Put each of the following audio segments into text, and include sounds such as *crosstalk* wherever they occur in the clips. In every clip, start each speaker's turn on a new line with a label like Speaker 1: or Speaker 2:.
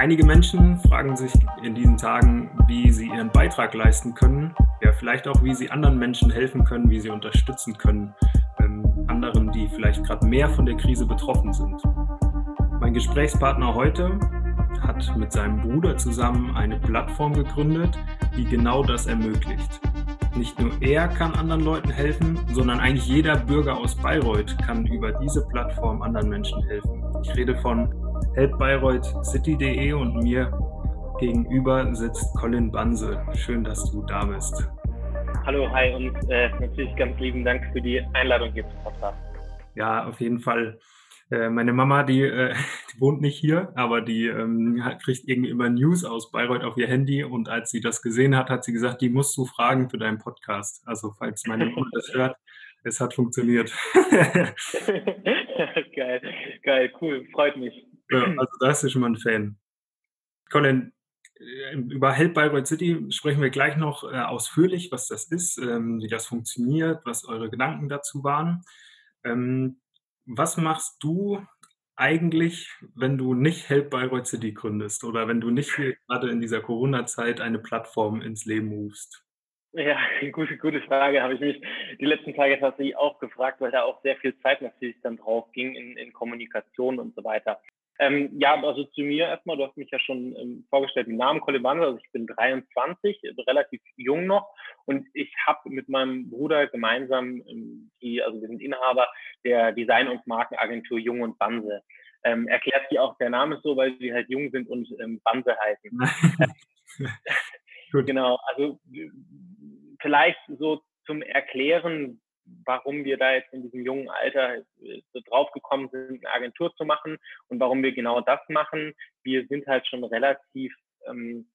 Speaker 1: Einige Menschen fragen sich in diesen Tagen, wie sie ihren Beitrag leisten können, ja vielleicht auch, wie sie anderen Menschen helfen können, wie sie unterstützen können, ähm, anderen, die vielleicht gerade mehr von der Krise betroffen sind. Mein Gesprächspartner heute hat mit seinem Bruder zusammen eine Plattform gegründet, die genau das ermöglicht. Nicht nur er kann anderen Leuten helfen, sondern eigentlich jeder Bürger aus Bayreuth kann über diese Plattform anderen Menschen helfen. Ich rede von helpbayreutcity.de und mir gegenüber sitzt Colin Banse. Schön, dass du da bist.
Speaker 2: Hallo, hi und äh, natürlich ganz lieben Dank für die Einladung hier zum Podcast.
Speaker 1: Ja, auf jeden Fall. Äh, meine Mama, die, äh, *laughs* die, wohnt nicht hier, aber die ähm, kriegt irgendwie immer News aus Bayreuth auf ihr Handy und als sie das gesehen hat, hat sie gesagt, die musst du fragen für deinen Podcast. Also falls meine Mama das *laughs* hört, es hat funktioniert. *laughs*
Speaker 2: geil, geil, cool, freut mich.
Speaker 1: Ja, *clears throat* also da ist du schon mal ein Fan. Colin, äh, über Help Bayreuth City sprechen wir gleich noch äh, ausführlich, was das ist, ähm, wie das funktioniert, was eure Gedanken dazu waren. Ähm, was machst du eigentlich, wenn du nicht Help Bayreuth City gründest oder wenn du nicht gerade in dieser Corona-Zeit eine Plattform ins Leben rufst?
Speaker 2: Ja, *laughs* gute, gute Frage. Habe ich mich die letzten Tage tatsächlich auch gefragt, weil da auch sehr viel Zeit natürlich dann drauf ging in, in Kommunikation und so weiter. Ähm, ja, also zu mir erstmal, du hast mich ja schon ähm, vorgestellt, den Namen Colin Wander, also ich bin 23, also relativ jung noch und ich habe mit meinem Bruder gemeinsam, ähm, die, also wir sind Inhaber der Design- und Markenagentur Jung und Banse. Ähm, erklärt sie auch, der Name ist so, weil sie halt jung sind und ähm, Banse heißen. *laughs* genau, also vielleicht so zum Erklären, warum wir da jetzt in diesem jungen Alter äh, so draufgekommen sind, eine Agentur zu machen und warum wir genau das machen. Wir sind halt schon relativ ähm,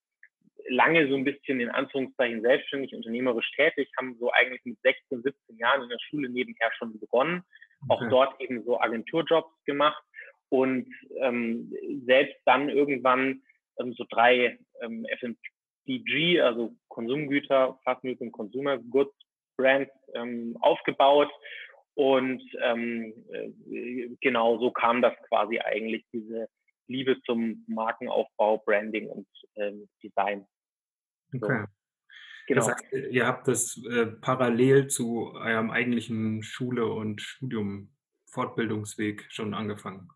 Speaker 2: lange so ein bisschen in Anführungszeichen selbstständig, unternehmerisch tätig, haben so eigentlich mit 16, 17 Jahren in der Schule nebenher schon begonnen, auch okay. dort eben so Agenturjobs gemacht und ähm, selbst dann irgendwann ähm, so drei ähm, FMCG, also Konsumgüter, Fast Moving und Consumer Goods Brands ähm, aufgebaut. Und ähm, äh, genau so kam das quasi eigentlich, diese Liebe zum Markenaufbau, Branding und ähm, Design.
Speaker 1: Okay. So. Genau. Das heißt, ihr habt das äh, parallel zu eurem eigentlichen Schule- und Studium, Fortbildungsweg schon angefangen.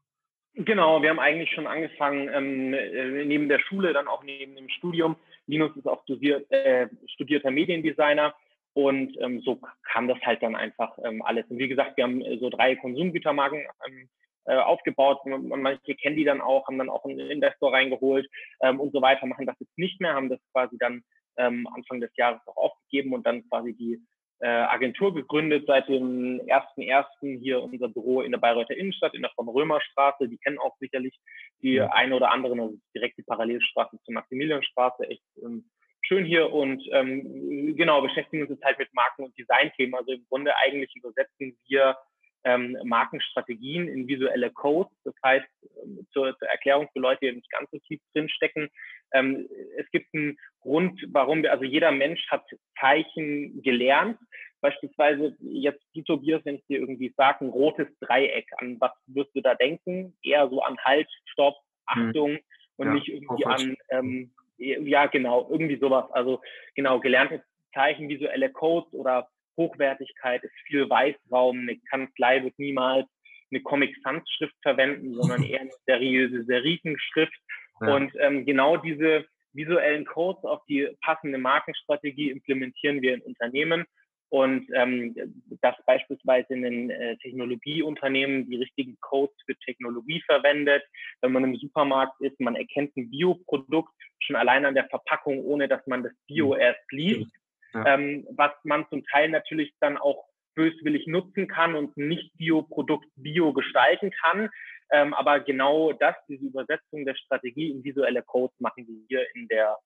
Speaker 2: Genau, wir haben eigentlich schon angefangen, ähm, äh, neben der Schule, dann auch neben dem Studium. Linus ist auch studiert, äh, studierter Mediendesigner und ähm, so kam das halt dann einfach ähm, alles. Und wie gesagt, wir haben äh, so drei Konsumgütermarken ähm, äh, aufgebaut. Manche kennen die dann auch, haben dann auch einen Investor reingeholt ähm, und so weiter, machen das jetzt nicht mehr, haben das quasi dann ähm, Anfang des Jahres auch aufgegeben und dann quasi die äh, Agentur gegründet seit dem 1.1. hier unser Büro in der Bayreuther Innenstadt, in der von Römer Straße. Die kennen auch sicherlich die ja. eine oder anderen, also direkt die Parallelstraße zur Maximilianstraße, echt ähm, schön hier und ähm, genau, beschäftigen uns jetzt halt mit Marken- und Designthemen. Also im Grunde eigentlich übersetzen wir ähm, Markenstrategien in visuelle Codes. Das heißt, ähm, zur, zur, Erklärung für Leute, die nicht ganz so tief drinstecken, ähm, es gibt einen Grund, warum wir, also jeder Mensch hat Zeichen gelernt. Beispielsweise jetzt, die Tobias, wenn ich dir irgendwie sage, ein rotes Dreieck, an was wirst du da denken? Eher so an Halt, Stopp, hm. Achtung hm. und ja, nicht irgendwie an ähm, ja, genau, irgendwie sowas. Also genau, gelernte Zeichen, visuelle Codes oder Hochwertigkeit ist viel Weißraum. Eine Kanzlei wird niemals eine Comic Sans Schrift verwenden, *laughs* sondern eher eine seriöse Serifenschrift. Ja. Und ähm, genau diese visuellen Codes auf die passende Markenstrategie implementieren wir in Unternehmen und ähm, dass beispielsweise in den äh, Technologieunternehmen die richtigen Codes für Technologie verwendet. Wenn man im Supermarkt ist, man erkennt ein Bioprodukt schon allein an der Verpackung, ohne dass man das Bio mhm. erst liest, ja. ähm, was man zum Teil natürlich dann auch böswillig nutzen kann und nicht Bioprodukt bio gestalten kann. Ähm, aber genau das, diese Übersetzung der Strategie in visuelle Codes machen wir hier in der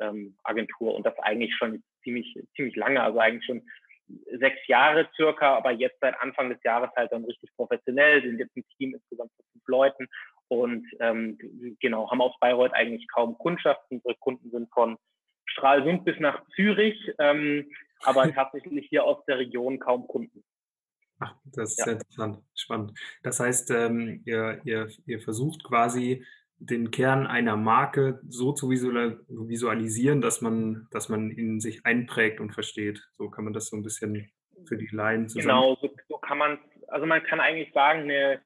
Speaker 2: ähm, Agentur und das eigentlich schon ziemlich, ziemlich lange, also eigentlich schon sechs Jahre circa, aber jetzt seit Anfang des Jahres halt dann richtig professionell, sind jetzt ein Team insgesamt von fünf Leuten und ähm, genau, haben aus Bayreuth eigentlich kaum Kundschaften. Unsere Kunden sind von Stralsund bis nach Zürich, ähm, aber *laughs* tatsächlich hier aus der Region kaum Kunden.
Speaker 1: Ach, das ist ja. interessant, spannend. Das heißt, ähm, ihr, ihr, ihr versucht quasi den Kern einer Marke so zu visualisieren, dass man, dass man ihn sich einprägt und versteht. So kann man das so ein bisschen für die Laien
Speaker 2: zusammen. Genau, so, so kann man, also man kann eigentlich sagen, eine,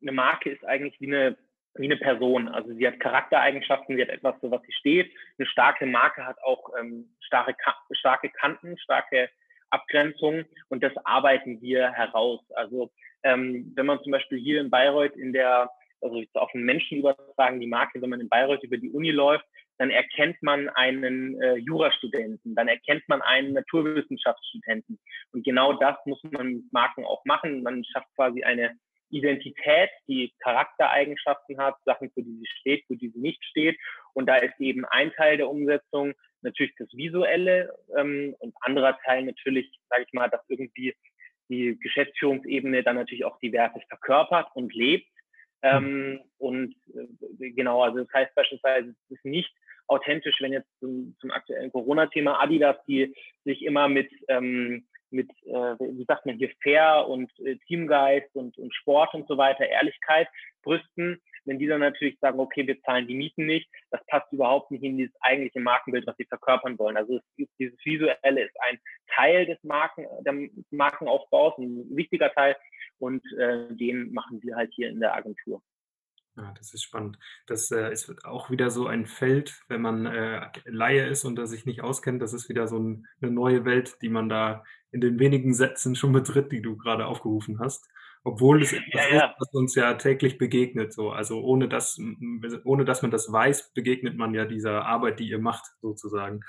Speaker 2: eine Marke ist eigentlich wie eine, wie eine Person. Also sie hat Charaktereigenschaften, sie hat etwas, für was sie steht. Eine starke Marke hat auch ähm, starke, starke Kanten, starke Abgrenzungen und das arbeiten wir heraus. Also ähm, wenn man zum Beispiel hier in Bayreuth in der also auf den Menschen übertragen, die Marke, wenn man in Bayreuth über die Uni läuft, dann erkennt man einen äh, Jurastudenten, dann erkennt man einen Naturwissenschaftsstudenten. Und genau das muss man mit Marken auch machen. Man schafft quasi eine Identität, die Charaktereigenschaften hat, Sachen, für die sie steht, für die sie nicht steht. Und da ist eben ein Teil der Umsetzung natürlich das Visuelle ähm, und anderer Teil natürlich, sage ich mal, dass irgendwie die Geschäftsführungsebene dann natürlich auch die Werte verkörpert und lebt. Ähm, und äh, genau, also das heißt beispielsweise, es ist nicht authentisch, wenn jetzt zum, zum aktuellen Corona-Thema Adidas, die sich immer mit, ähm, mit äh, wie sagt man hier, Fair und äh, Teamgeist und, und Sport und so weiter, Ehrlichkeit brüsten, wenn die dann natürlich sagen, okay, wir zahlen die Mieten nicht, das passt überhaupt nicht in dieses eigentliche Markenbild, was sie verkörpern wollen. Also es, dieses Visuelle ist ein Teil des Marken, der Markenaufbaus, ein wichtiger Teil und äh, den machen wir halt hier in der Agentur.
Speaker 1: Ja, das ist spannend. Das äh, ist auch wieder so ein Feld, wenn man äh, Laie ist und sich nicht auskennt, das ist wieder so ein, eine neue Welt, die man da in den wenigen Sätzen schon betritt, die du gerade aufgerufen hast. Obwohl es etwas ja, ja. ist, was uns ja täglich begegnet. So. Also ohne dass, ohne dass man das weiß, begegnet man ja dieser Arbeit, die ihr macht, sozusagen.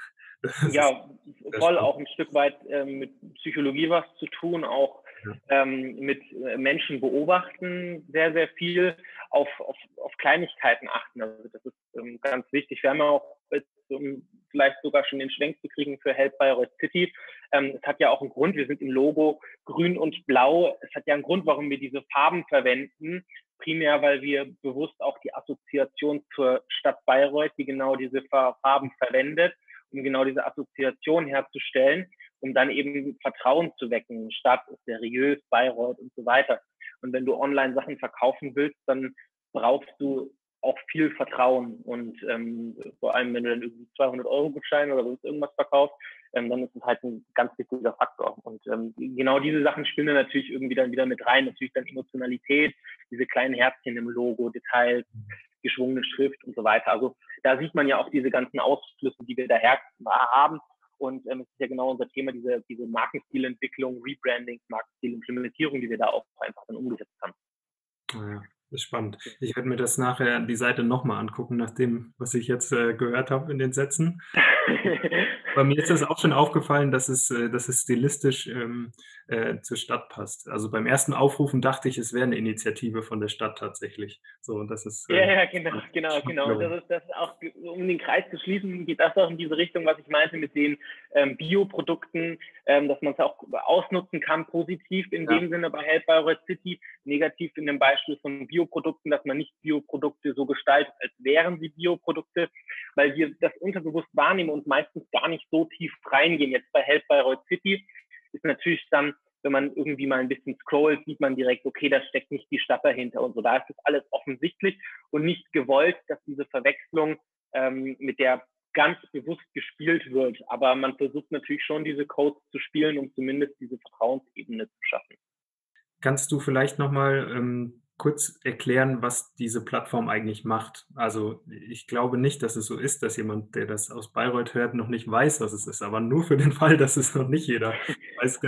Speaker 2: Das ja, voll auch ein Stück weit äh, mit Psychologie was zu tun, auch ähm, mit äh, Menschen beobachten, sehr, sehr viel auf, auf, auf Kleinigkeiten achten. Also das ist ähm, ganz wichtig. Wir haben ja auch, um vielleicht sogar schon den Schwenk zu kriegen für Help Bayreuth City, ähm, es hat ja auch einen Grund, wir sind im Logo grün und blau. Es hat ja einen Grund, warum wir diese Farben verwenden. Primär, weil wir bewusst auch die Assoziation zur Stadt Bayreuth, die genau diese Farben verwendet, um genau diese Assoziation herzustellen um dann eben Vertrauen zu wecken. Stadt ist seriös, Bayreuth und so weiter. Und wenn du online Sachen verkaufen willst, dann brauchst du auch viel Vertrauen. Und ähm, vor allem, wenn du dann irgendwie 200 Euro Gutschein oder sonst irgendwas verkaufst, ähm, dann ist es halt ein ganz wichtiger Faktor. Und ähm, genau diese Sachen spielen dann natürlich irgendwie dann wieder mit rein. Natürlich dann Emotionalität, diese kleinen Herzchen im Logo, Details, geschwungene Schrift und so weiter. Also da sieht man ja auch diese ganzen Ausflüsse, die wir daher haben. Und ähm, es ist ja genau unser Thema, diese, diese Markenstilentwicklung, Rebranding, Markenstilimplementierung, die wir da auch einfach dann umgesetzt haben.
Speaker 1: Ja, das ist spannend. Ich werde mir das nachher die Seite nochmal angucken, nach dem, was ich jetzt äh, gehört habe in den Sätzen. *laughs* Bei mir ist es auch schon aufgefallen, dass es, äh, dass es stilistisch ähm, äh, zur Stadt passt. Also beim ersten Aufrufen dachte ich, es wäre eine Initiative von der Stadt tatsächlich. So, das ist,
Speaker 2: äh, ja, ja, genau, genau, genau. Das ist, das ist auch, um den Kreis zu schließen, geht das auch in diese Richtung, was ich meinte mit den ähm, Bioprodukten, ähm, dass man es auch ausnutzen kann, positiv in ja. dem Sinne bei Help Bayreuth City, negativ in dem Beispiel von Bioprodukten, dass man nicht Bioprodukte so gestaltet, als wären sie Bioprodukte, weil wir das unterbewusst wahrnehmen und meistens gar nicht so tief reingehen. Jetzt bei Help Bayreuth City ist natürlich dann, wenn man irgendwie mal ein bisschen scrollt, sieht man direkt, okay, da steckt nicht die Stadt dahinter und so. Da ist das alles offensichtlich und nicht gewollt, dass diese Verwechslung ähm, mit der ganz bewusst gespielt wird. Aber man versucht natürlich schon, diese Codes zu spielen, um zumindest diese Vertrauensebene zu schaffen.
Speaker 1: Kannst du vielleicht nochmal ähm, kurz erklären, was diese Plattform eigentlich macht? Also ich glaube nicht, dass es so ist, dass jemand, der das aus Bayreuth hört, noch nicht weiß, was es ist. Aber nur für den *laughs* Fall, dass es noch nicht jeder weiß,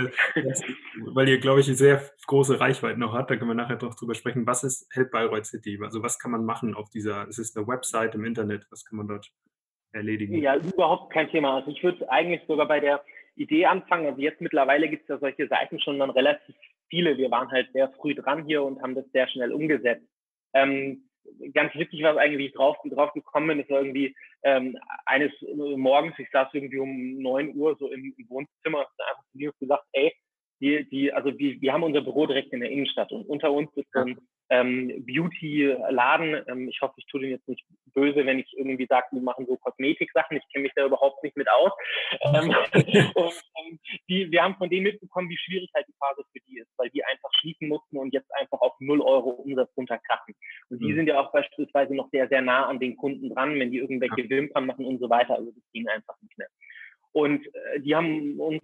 Speaker 1: weil ihr, glaube ich, eine sehr große Reichweite noch hat. Da können wir nachher noch drüber sprechen. Was ist Help Bayreuth City? Also was kann man machen auf dieser, es ist eine Website im Internet, was kann man dort erledigen?
Speaker 2: Ja, überhaupt kein Thema. Also ich würde eigentlich sogar bei der Idee anfangen. Also jetzt mittlerweile gibt es ja solche Seiten schon dann relativ viele. Wir waren halt sehr früh dran hier und haben das sehr schnell umgesetzt. Ähm, ganz wichtig was eigentlich, wie ich drauf, drauf gekommen bin, ist irgendwie ähm, eines Morgens, ich saß irgendwie um neun Uhr so im, im Wohnzimmer und einfach zu mir gesagt, ey, die, die, also die, wir haben unser Büro direkt in der Innenstadt und unter uns ist so ein ähm, Beauty-Laden. Ähm, ich hoffe, ich tue den jetzt nicht böse, wenn ich irgendwie sage, wir machen so Kosmetik-Sachen. Ich kenne mich da überhaupt nicht mit aus. Ähm, *laughs* und, ähm, die, wir haben von denen mitbekommen, wie schwierig halt die Phase für die ist, weil die einfach schließen mussten und jetzt einfach auf 0 Euro Umsatz runterkrachen. Und die mhm. sind ja auch beispielsweise noch sehr, sehr nah an den Kunden dran, wenn die irgendwelche Wimpern machen und so weiter. Also das ging einfach nicht mehr. Und äh, die haben uns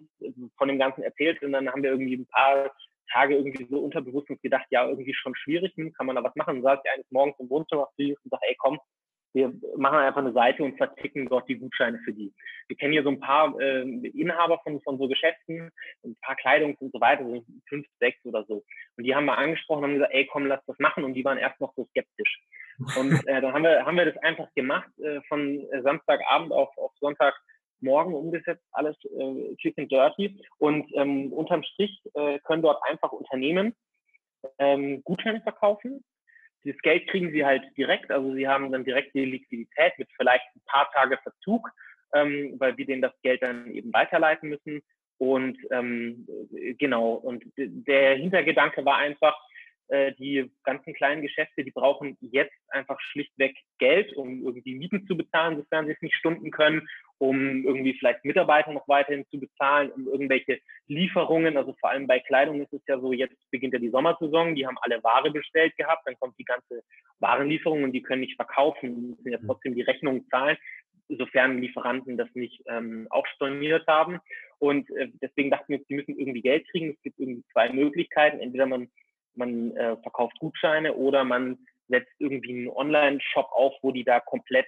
Speaker 2: von dem Ganzen erzählt und dann haben wir irgendwie ein paar Tage irgendwie so unterbewusst uns gedacht, ja, irgendwie schon schwierig, hm, kann man da was machen. Und saß ich eines Morgens im Wohnzimmer und sagt, ey, komm, wir machen einfach eine Seite und verticken dort die Gutscheine für die. Wir kennen hier so ein paar äh, Inhaber von, von so Geschäften, ein paar Kleidungs und so weiter, so fünf, sechs oder so. Und die haben wir angesprochen und haben gesagt, ey, komm, lass das machen. Und die waren erst noch so skeptisch. Und äh, dann haben wir, haben wir das einfach gemacht, äh, von Samstagabend auf, auf Sonntagmorgen umgesetzt, alles äh, quick and dirty. Und ähm, unterm Strich äh, können dort einfach Unternehmen ähm, Gutscheine verkaufen das Geld kriegen sie halt direkt, also sie haben dann direkt die Liquidität mit vielleicht ein paar Tage Verzug, ähm, weil wir denen das Geld dann eben weiterleiten müssen. Und ähm, genau, und der Hintergedanke war einfach, äh, die ganzen kleinen Geschäfte, die brauchen jetzt einfach schlichtweg Geld, um irgendwie Mieten zu bezahlen, sofern sie es nicht stunden können, um irgendwie vielleicht Mitarbeiter noch weiterhin zu bezahlen, um irgendwelche Lieferungen, also vor allem bei Kleidung ist es ja so, jetzt beginnt ja die Sommersaison, die haben alle Ware bestellt gehabt, dann kommt die ganze Warenlieferung und die können nicht verkaufen, die müssen ja mhm. trotzdem die Rechnung zahlen, sofern Lieferanten das nicht ähm, auch storniert haben. Und äh, deswegen dachten wir, sie müssen irgendwie Geld kriegen. Es gibt irgendwie zwei Möglichkeiten. Entweder man man äh, verkauft Gutscheine oder man setzt irgendwie einen Online-Shop auf, wo die da komplett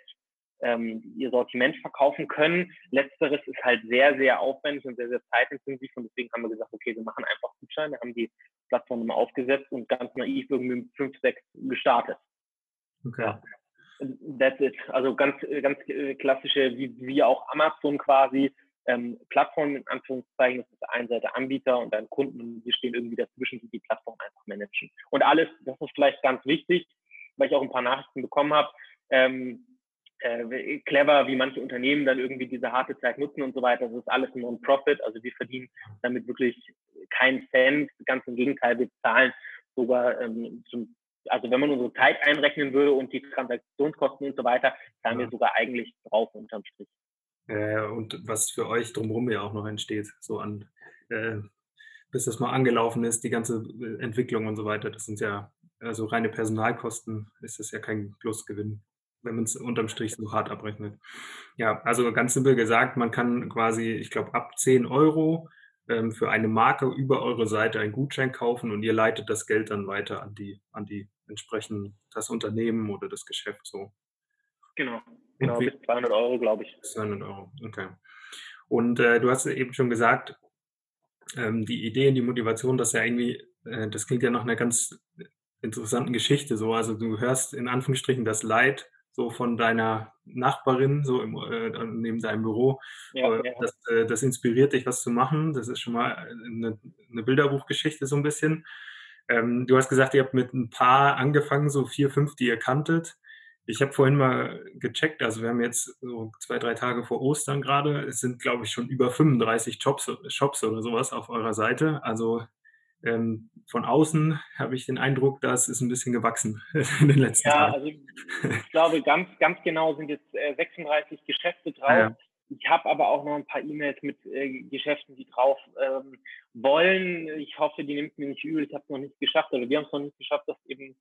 Speaker 2: ähm, ihr Sortiment verkaufen können. Letzteres ist halt sehr, sehr aufwendig und sehr, sehr zeitintensiv und deswegen haben wir gesagt, okay, wir machen einfach Gutscheine, haben die Plattform mal aufgesetzt und ganz naiv irgendwie mit 5, 6 gestartet. Okay. Ja. That's it. Also ganz, ganz äh, klassische, wie, wie auch Amazon quasi, ähm, Plattform in Anführungszeichen, das ist auf der einen Seite Anbieter und dann Kunden und wir stehen irgendwie dazwischen, die die Plattform einfach managen. Und alles, das ist vielleicht ganz wichtig, weil ich auch ein paar Nachrichten bekommen habe, ähm, äh, clever, wie manche Unternehmen dann irgendwie diese harte Zeit nutzen und so weiter. Das ist alles Non-Profit, also wir verdienen damit wirklich keinen Cent, ganz im Gegenteil, wir zahlen sogar ähm, zum also wenn man unsere Zeit einrechnen würde und die Transaktionskosten und so weiter, zahlen ja. wir sogar eigentlich drauf unterm Strich.
Speaker 1: Äh, und was für euch drumherum ja auch noch entsteht, so an, äh, bis das mal angelaufen ist, die ganze äh, Entwicklung und so weiter, das sind ja, also reine Personalkosten ist das ja kein Plusgewinn, wenn man es unterm Strich so hart abrechnet. Ja, also ganz simpel gesagt, man kann quasi, ich glaube, ab 10 Euro ähm, für eine Marke über eure Seite einen Gutschein kaufen und ihr leitet das Geld dann weiter an die, an die entsprechend das Unternehmen oder das Geschäft so.
Speaker 2: Genau. Genau, bis 200 Euro, glaube ich.
Speaker 1: 200 Euro, okay. Und äh, du hast eben schon gesagt, ähm, die Idee und die Motivation, das ja irgendwie, äh, das klingt ja nach einer ganz interessanten Geschichte so. Also du hörst in Anführungsstrichen das Leid so von deiner Nachbarin, so im, äh, neben deinem Büro. Ja, äh, ja. Das, äh, das, inspiriert dich, was zu machen. Das ist schon mal eine, eine Bilderbuchgeschichte so ein bisschen. Ähm, du hast gesagt, ihr habt mit ein paar angefangen, so vier, fünf, die ihr kanntet. Ich habe vorhin mal gecheckt, also wir haben jetzt so zwei, drei Tage vor Ostern gerade. Es sind, glaube ich, schon über 35 Shops, Shops oder sowas auf eurer Seite. Also ähm, von außen habe ich den Eindruck, das ist ein bisschen gewachsen *laughs* in den letzten ja, Tagen.
Speaker 2: Ja, also ich glaube, ganz, ganz genau sind jetzt äh, 36 Geschäfte drauf. Ja. Ich habe aber auch noch ein paar E-Mails mit äh, Geschäften, die drauf ähm, wollen. Ich hoffe, die nimmt mir nicht übel. Ich habe es noch nicht geschafft, oder wir haben es noch nicht geschafft, dass eben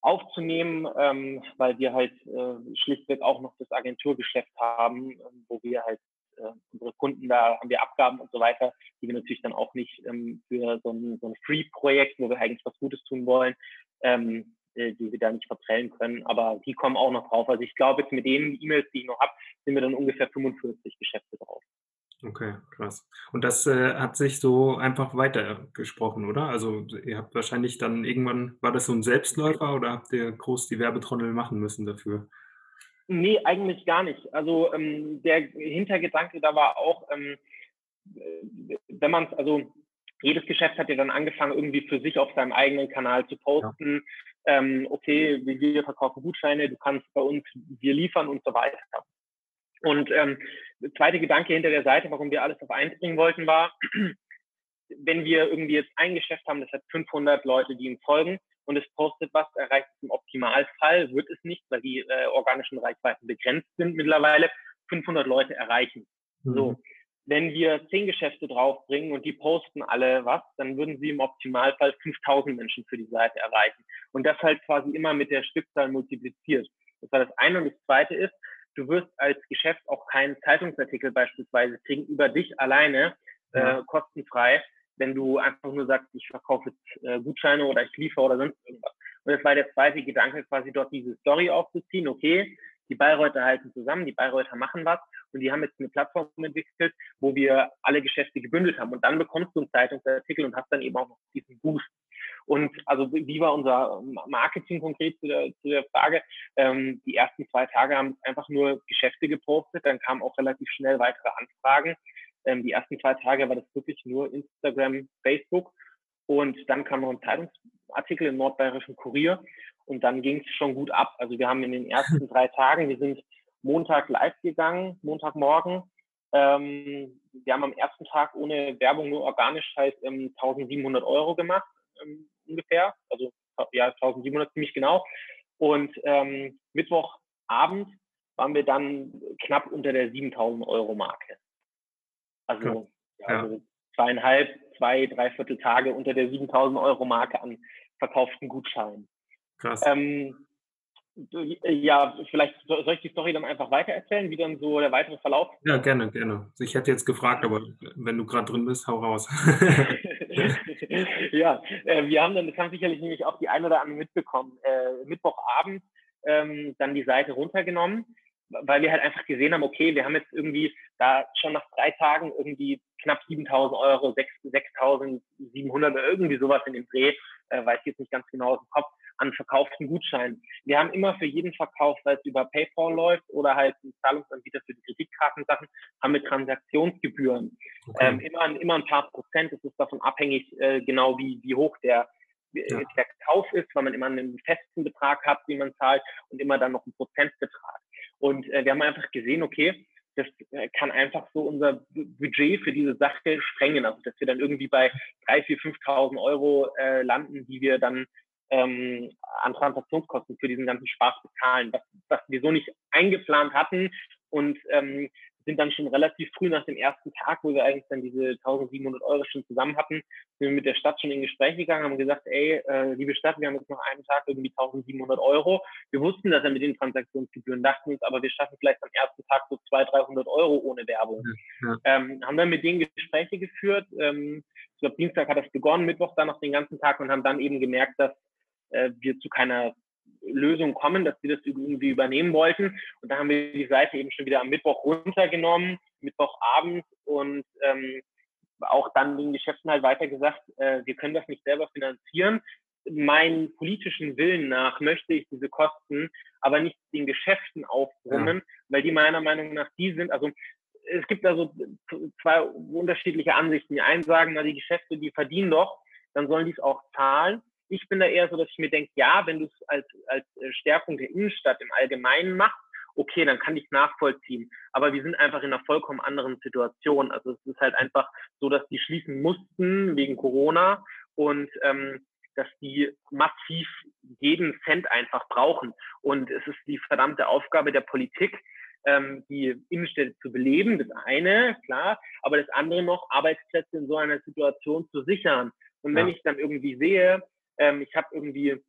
Speaker 2: aufzunehmen, ähm, weil wir halt äh, schlichtweg auch noch das Agenturgeschäft haben, äh, wo wir halt äh, unsere Kunden, da haben wir Abgaben und so weiter, die wir natürlich dann auch nicht ähm, für so ein, so ein Free-Projekt, wo wir eigentlich was Gutes tun wollen, ähm, äh, die wir da nicht verprellen können, aber die kommen auch noch drauf. Also ich glaube, jetzt mit den E-Mails, die ich noch habe, sind wir dann ungefähr 45 Geschäfte drauf.
Speaker 1: Okay, krass. Und das äh, hat sich so einfach weitergesprochen, oder? Also ihr habt wahrscheinlich dann irgendwann, war das so ein Selbstläufer oder habt ihr groß die Werbetrommel machen müssen dafür?
Speaker 2: Nee, eigentlich gar nicht. Also ähm, der Hintergedanke da war auch, ähm, äh, wenn man es, also jedes Geschäft hat ja dann angefangen, irgendwie für sich auf seinem eigenen Kanal zu posten. Ja. Ähm, okay, wir verkaufen Gutscheine, du kannst bei uns, wir liefern und so weiter. Und ähm, der zweite Gedanke hinter der Seite, warum wir alles auf eins bringen wollten, war, *clears throat* wenn wir irgendwie jetzt ein Geschäft haben, das hat 500 Leute, die ihm folgen und es postet was, erreicht es im Optimalfall, wird es nicht, weil die äh, organischen Reichweiten begrenzt sind mittlerweile, 500 Leute erreichen. Mhm. So. wenn wir zehn Geschäfte draufbringen und die posten alle was, dann würden sie im Optimalfall 5000 Menschen für die Seite erreichen. Und das halt quasi immer mit der Stückzahl multipliziert. Das war das eine. Und das zweite ist, du wirst als Geschäft auch keinen Zeitungsartikel beispielsweise kriegen über dich alleine, äh, kostenfrei, wenn du einfach nur sagst, ich verkaufe jetzt äh, Gutscheine oder ich liefere oder sonst irgendwas. Und das war der zweite Gedanke, quasi dort diese Story aufzuziehen. Okay, die Bayreuther halten zusammen, die Bayreuther machen was und die haben jetzt eine Plattform entwickelt, wo wir alle Geschäfte gebündelt haben. Und dann bekommst du einen Zeitungsartikel und hast dann eben auch noch diesen Boost. Und also wie war unser Marketing konkret zu der, zu der Frage? Ähm, die ersten zwei Tage haben einfach nur Geschäfte gepostet, dann kamen auch relativ schnell weitere Anfragen. Ähm, die ersten zwei Tage war das wirklich nur Instagram, Facebook und dann kam noch ein Zeitungsartikel im Nordbayerischen Kurier und dann ging es schon gut ab. Also wir haben in den ersten *laughs* drei Tagen, wir sind Montag live gegangen, Montagmorgen. Ähm, wir haben am ersten Tag ohne Werbung nur organisch halt ähm, 1700 Euro gemacht, ähm, ungefähr. Also ja, 1700 ziemlich genau. Und ähm, Mittwochabend waren wir dann knapp unter der 7000 Euro Marke. Also, ja. Ja, also zweieinhalb, zwei, dreiviertel Tage unter der 7000 Euro Marke an verkauften Gutscheinen. Krass. Ähm, ja, vielleicht soll ich die Story dann einfach weitererzählen, wie dann so der weitere Verlauf?
Speaker 1: Ja, gerne, gerne. Ich hätte jetzt gefragt, aber wenn du gerade drin bist, hau raus. *laughs*
Speaker 2: ja, äh, wir haben dann, das haben sicherlich nämlich auch die ein oder andere mitbekommen, äh, Mittwochabend ähm, dann die Seite runtergenommen, weil wir halt einfach gesehen haben, okay, wir haben jetzt irgendwie da schon nach drei Tagen irgendwie knapp 7.000 Euro, 6.700 oder irgendwie sowas in dem Dreh, äh, weiß ich jetzt nicht ganz genau aus dem Kopf, an verkauften Gutscheinen. Wir haben immer für jeden Verkauf, sei es über PayPal läuft oder halt ein Zahlungsanbieter für die Kreditkartensachen, haben wir Transaktionsgebühren. Okay. Ähm, immer, immer ein paar Prozent. Es ist davon abhängig, äh, genau wie, wie hoch der, ja. der Kauf ist, weil man immer einen festen Betrag hat, den man zahlt und immer dann noch einen Prozentbetrag. Und äh, wir haben einfach gesehen, okay, das äh, kann einfach so unser Budget für diese Sache sprengen. Also dass wir dann irgendwie bei 3.000, 4.000, 5.000 Euro äh, landen, die wir dann ähm, an Transaktionskosten für diesen ganzen Spaß bezahlen, was, was wir so nicht eingeplant hatten und ähm, sind dann schon relativ früh nach dem ersten Tag, wo wir eigentlich dann diese 1700 Euro schon zusammen hatten, sind wir mit der Stadt schon in Gespräch gegangen, haben gesagt, ey, äh, liebe Stadt, wir haben jetzt noch einen Tag irgendwie 1700 Euro. Wir wussten dass er mit den Transaktionsgebühren, dachten uns, aber wir schaffen vielleicht am ersten Tag so 200, 300 Euro ohne Werbung. Ja. Ähm, haben dann mit denen Gespräche geführt. Ähm, ich glaube, Dienstag hat das begonnen, Mittwoch dann noch den ganzen Tag und haben dann eben gemerkt, dass äh, wir zu keiner Lösung kommen, dass wir das irgendwie übernehmen wollten. Und da haben wir die Seite eben schon wieder am Mittwoch runtergenommen, Mittwochabend und ähm, auch dann den Geschäften halt weiter gesagt, äh, wir können das nicht selber finanzieren. Meinen politischen Willen nach möchte ich diese Kosten aber nicht den Geschäften aufbrummen, ja. weil die meiner Meinung nach die sind, also es gibt also zwei unterschiedliche Ansichten. Die einen sagen, na, die Geschäfte, die verdienen doch, dann sollen die es auch zahlen. Ich bin da eher so, dass ich mir denke, ja, wenn du es als, als äh, Stärkung der Innenstadt im Allgemeinen machst, okay, dann kann ich nachvollziehen. Aber wir sind einfach in einer vollkommen anderen Situation. Also es ist halt einfach so, dass die schließen mussten wegen Corona und ähm, dass die massiv jeden Cent einfach brauchen. Und es ist die verdammte Aufgabe der Politik, ähm, die Innenstädte zu beleben, das eine, klar, aber das andere noch, Arbeitsplätze in so einer Situation zu sichern. Und wenn ja. ich dann irgendwie sehe, ähm, ich habe irgendwie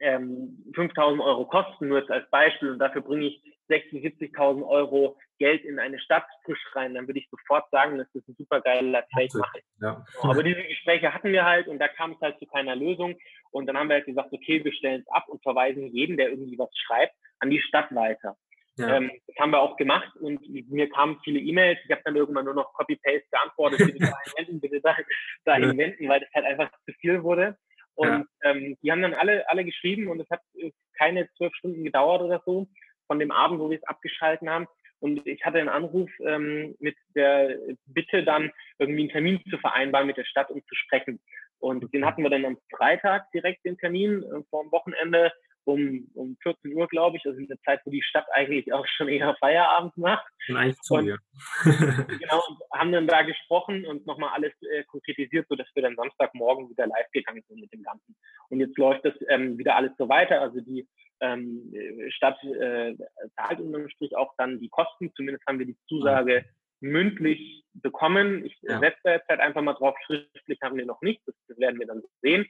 Speaker 2: ähm, 5.000 Euro Kosten, nur jetzt als Beispiel, und dafür bringe ich 60.000, 70.000 Euro Geld in eine Stadt frisch rein, dann würde ich sofort sagen, das ein super geiler Trade mache. Ja. Aber diese Gespräche hatten wir halt und da kam es halt zu keiner Lösung. Und dann haben wir halt gesagt, okay, wir stellen es ab und verweisen jeden, der irgendwie was schreibt, an die Stadt weiter. Ja. Ähm, das haben wir auch gemacht und mir kamen viele E-Mails. Ich habe dann irgendwann nur noch Copy-Paste geantwortet, bitte *laughs* da einwenden, bitte da, da einwenden, weil das halt einfach zu viel wurde. Und ja. ähm, die haben dann alle, alle geschrieben und es hat äh, keine zwölf Stunden gedauert oder so von dem Abend, wo wir es abgeschalten haben. Und ich hatte einen Anruf ähm, mit der Bitte dann irgendwie einen Termin zu vereinbaren mit der Stadt, um zu sprechen. Und den hatten wir dann am Freitag direkt den Termin äh, vor dem Wochenende um, um 14 Uhr, glaube ich, also in der Zeit, wo die Stadt eigentlich auch schon eher Feierabend macht. Und eigentlich zu und, *laughs* genau, und haben dann da gesprochen und nochmal alles äh, konkretisiert, sodass wir dann Samstagmorgen wieder live gegangen sind mit dem Ganzen. Und jetzt läuft das ähm, wieder alles so weiter. Also die ähm, Stadt äh, zahlt unterm Strich auch dann die Kosten. Zumindest haben wir die Zusage mündlich bekommen. Ich ja. setze jetzt halt einfach mal drauf, schriftlich haben wir noch nicht, das, das werden wir dann sehen.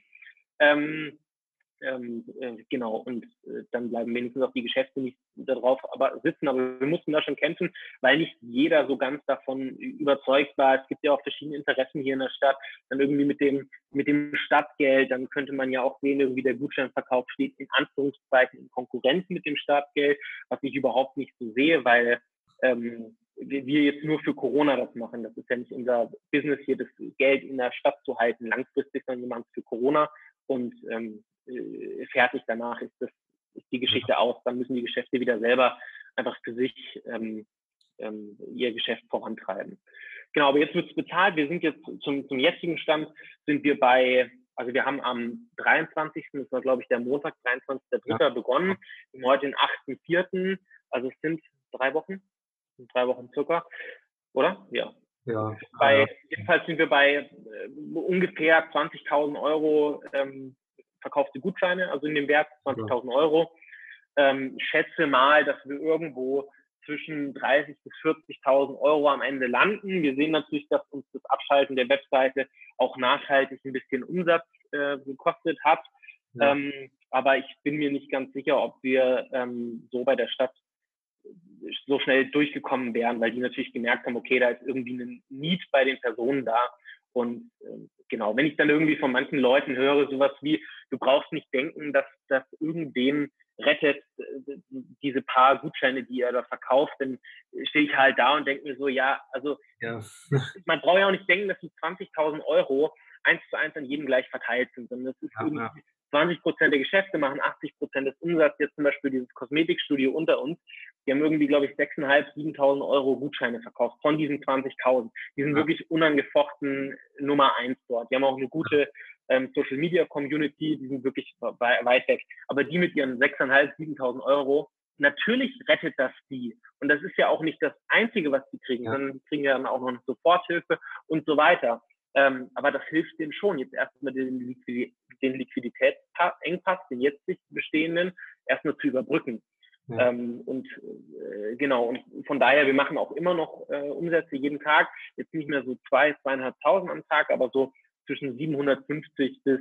Speaker 2: Ähm, ähm, äh, genau, und äh, dann bleiben wenigstens auch die Geschäfte nicht darauf aber sitzen. Aber wir mussten da schon kämpfen, weil nicht jeder so ganz davon überzeugt war. Es gibt ja auch verschiedene Interessen hier in der Stadt. Dann irgendwie mit dem, mit dem Stadtgeld, dann könnte man ja auch sehen, irgendwie der Gutscheinverkauf steht in Anführungszeichen in Konkurrenz mit dem Stadtgeld, was ich überhaupt nicht so sehe, weil ähm, wir jetzt nur für Corona das machen. Das ist ja nicht unser Business hier, das Geld in der Stadt zu halten. Langfristig, sondern jemand für Corona. Und ähm, äh, fertig danach ist, das, ist die Geschichte aus. Dann müssen die Geschäfte wieder selber einfach für sich ähm, ähm, ihr Geschäft vorantreiben. Genau, aber jetzt wird es bezahlt. Wir sind jetzt zum, zum jetzigen Stand, sind wir bei, also wir haben am 23., das war glaube ich der Montag, 23.3. Ja. begonnen, wir haben heute den 8.4., also es sind drei Wochen, drei Wochen circa, oder? Ja. Ja. Bei, jedenfalls sind wir bei äh, ungefähr 20.000 Euro ähm, verkaufte Gutscheine, also in dem Wert 20.000 Euro. Ähm, ich schätze mal, dass wir irgendwo zwischen 30.000 bis 40.000 Euro am Ende landen. Wir sehen natürlich, dass uns das Abschalten der Webseite auch nachhaltig ein bisschen Umsatz äh, gekostet hat. Ja. Ähm, aber ich bin mir nicht ganz sicher, ob wir ähm, so bei der Stadt so schnell durchgekommen wären, weil die natürlich gemerkt haben, okay, da ist irgendwie ein Need bei den Personen da. Und äh, genau, wenn ich dann irgendwie von manchen Leuten höre, sowas wie, du brauchst nicht denken, dass das irgendwen rettet, äh, diese paar Gutscheine, die er da verkauft, dann stehe ich halt da und denke mir so, ja, also ja. *laughs* man braucht ja auch nicht denken, dass die 20.000 Euro eins zu eins an jedem gleich verteilt sind, sondern das ist ja, irgendwie, ja. 20 Prozent der Geschäfte machen 80 Prozent des Umsatzes. Jetzt zum Beispiel dieses Kosmetikstudio unter uns. Die haben irgendwie, glaube ich, 6.500, 7.000 Euro Gutscheine verkauft von diesen 20.000. Die sind ja. wirklich unangefochten Nummer eins dort. Die haben auch eine gute ähm, Social Media Community. Die sind wirklich weit weg. Aber die mit ihren 6.500, 7.000 Euro, natürlich rettet das die. Und das ist ja auch nicht das Einzige, was die kriegen, ja. sondern die kriegen ja dann auch noch Soforthilfe und so weiter. Ähm, aber das hilft denen schon, jetzt erstmal den, den Liquiditätsengpass, den jetzt bestehenden, erstmal zu überbrücken. Ja. Ähm, und äh, genau, und von daher, wir machen auch immer noch äh, Umsätze jeden Tag, jetzt nicht mehr so zwei, zweieinhalbtausend am Tag, aber so zwischen 750 bis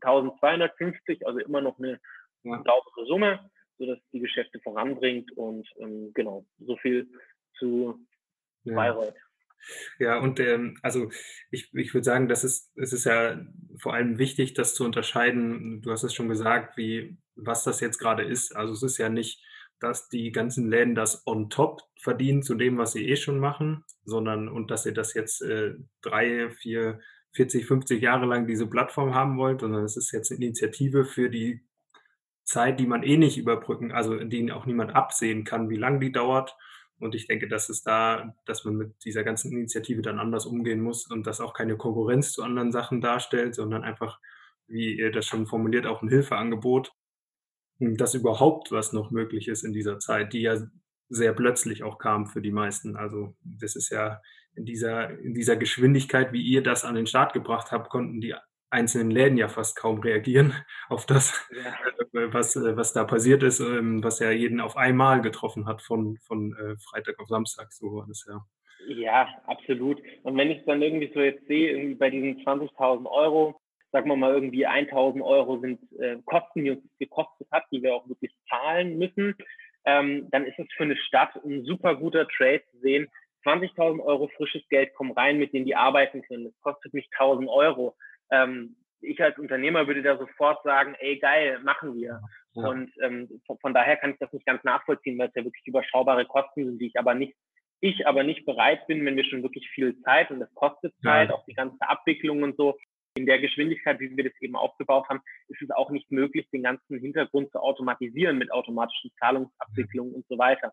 Speaker 2: 1250, also immer noch eine ja. saubere Summe, sodass die Geschäfte voranbringt und ähm, genau, so viel zu ja. Bayreuth.
Speaker 1: Ja, und ähm, also ich, ich würde sagen, das ist, es ist ja vor allem wichtig, das zu unterscheiden. Du hast es schon gesagt, wie, was das jetzt gerade ist. Also es ist ja nicht, dass die ganzen Läden das on top verdienen zu dem, was sie eh schon machen, sondern und dass ihr das jetzt äh, drei, vier, 40, 50 Jahre lang diese Plattform haben wollt, sondern es ist jetzt eine Initiative für die Zeit, die man eh nicht überbrücken, also denen auch niemand absehen kann, wie lange die dauert und ich denke, dass es da, dass man mit dieser ganzen Initiative dann anders umgehen muss und das auch keine Konkurrenz zu anderen Sachen darstellt, sondern einfach, wie ihr das schon formuliert, auch ein Hilfeangebot, dass überhaupt was noch möglich ist in dieser Zeit, die ja sehr plötzlich auch kam für die meisten. Also das ist ja in dieser, in dieser Geschwindigkeit, wie ihr das an den Start gebracht habt, konnten die einzelnen Läden ja fast kaum reagieren *laughs* auf das, ja. Äh, was, äh, was da passiert ist, ähm, was ja jeden auf einmal getroffen hat von, von äh, Freitag auf Samstag. So war das ja.
Speaker 2: Ja, absolut. Und wenn ich dann irgendwie so jetzt sehe, irgendwie bei diesen 20.000 Euro, sagen wir mal irgendwie 1.000 Euro sind äh, Kosten, die uns gekostet hat, die wir auch wirklich zahlen müssen, ähm, dann ist es für eine Stadt ein super guter Trade zu sehen. 20.000 Euro frisches Geld kommen rein, mit denen die arbeiten können. Das kostet mich 1.000 Euro ähm, ich als Unternehmer würde da sofort sagen, ey geil, machen wir. Ja. Und ähm, von, daher kann ich das nicht ganz nachvollziehen, weil es ja wirklich überschaubare Kosten sind, die ich aber nicht, ich aber nicht bereit bin, wenn wir schon wirklich viel Zeit und das kostet Zeit, ja. auch die ganze Abwicklung und so, in der Geschwindigkeit, wie wir das eben aufgebaut haben, ist es auch nicht möglich, den ganzen Hintergrund zu automatisieren mit automatischen Zahlungsabwicklungen und so weiter.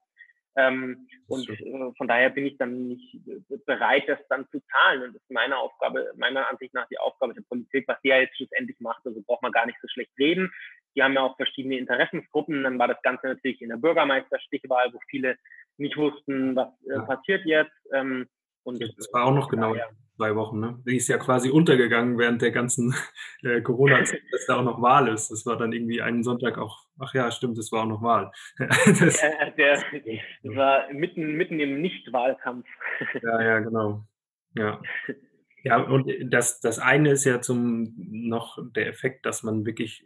Speaker 2: Ähm, und äh, von daher bin ich dann nicht äh, bereit, das dann zu zahlen. Und das ist meine Aufgabe, meiner Ansicht nach die Aufgabe der Politik, was die ja jetzt schlussendlich macht. Also braucht man gar nicht so schlecht reden. Die haben ja auch verschiedene Interessensgruppen. Dann war das Ganze natürlich in der Bürgermeisterstichwahl, wo viele nicht wussten, was äh, passiert jetzt. Ähm,
Speaker 1: und das war auch noch genau daher, zwei Wochen. Ne? Die ist ja quasi untergegangen während der ganzen *laughs* äh, Corona-Zeit, dass da auch noch Wahl ist. Das war dann irgendwie einen Sonntag auch ach ja, stimmt, das war auch noch Wahl. *laughs*
Speaker 2: das, ja, der, das war mitten, mitten im Nicht-Wahlkampf.
Speaker 1: ja, ja, genau. Ja. Ja, und das, das eine ist ja zum noch der Effekt, dass man wirklich,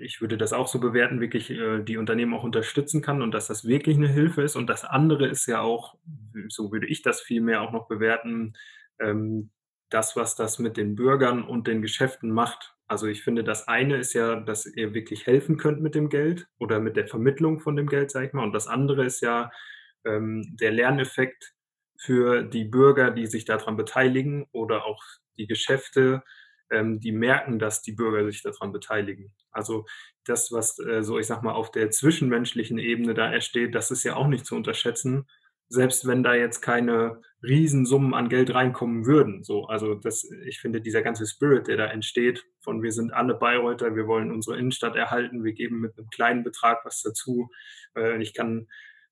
Speaker 1: ich würde das auch so bewerten, wirklich äh, die Unternehmen auch unterstützen kann und dass das wirklich eine Hilfe ist. Und das andere ist ja auch, so würde ich das vielmehr auch noch bewerten, ähm, das, was das mit den Bürgern und den Geschäften macht. Also ich finde, das eine ist ja, dass ihr wirklich helfen könnt mit dem Geld oder mit der Vermittlung von dem Geld, sag ich mal. Und das andere ist ja ähm, der Lerneffekt, für die Bürger, die sich daran beteiligen oder auch die Geschäfte, ähm, die merken, dass die Bürger sich daran beteiligen. Also das, was äh, so, ich sag mal, auf der zwischenmenschlichen Ebene da entsteht, das ist ja auch nicht zu unterschätzen, selbst wenn da jetzt keine Riesensummen an Geld reinkommen würden. So, also das, ich finde, dieser ganze Spirit, der da entsteht, von wir sind alle Bayreuther, wir wollen unsere Innenstadt erhalten, wir geben mit einem kleinen Betrag was dazu. Äh, ich kann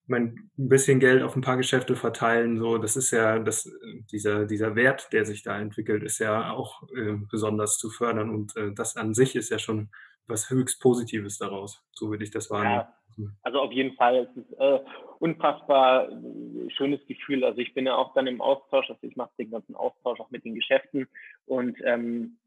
Speaker 1: mein ein bisschen Geld auf ein paar Geschäfte verteilen, so, das ist ja, das, dieser, dieser Wert, der sich da entwickelt, ist ja auch äh, besonders zu fördern und äh, das an sich ist ja schon was höchst Positives daraus, so würde ich das wahrnehmen. Ja.
Speaker 2: Also auf jeden Fall, es ist äh, unfassbar äh, schönes Gefühl. Also ich bin ja auch dann im Austausch, also ich mache den ganzen Austausch auch mit den Geschäften und ähm,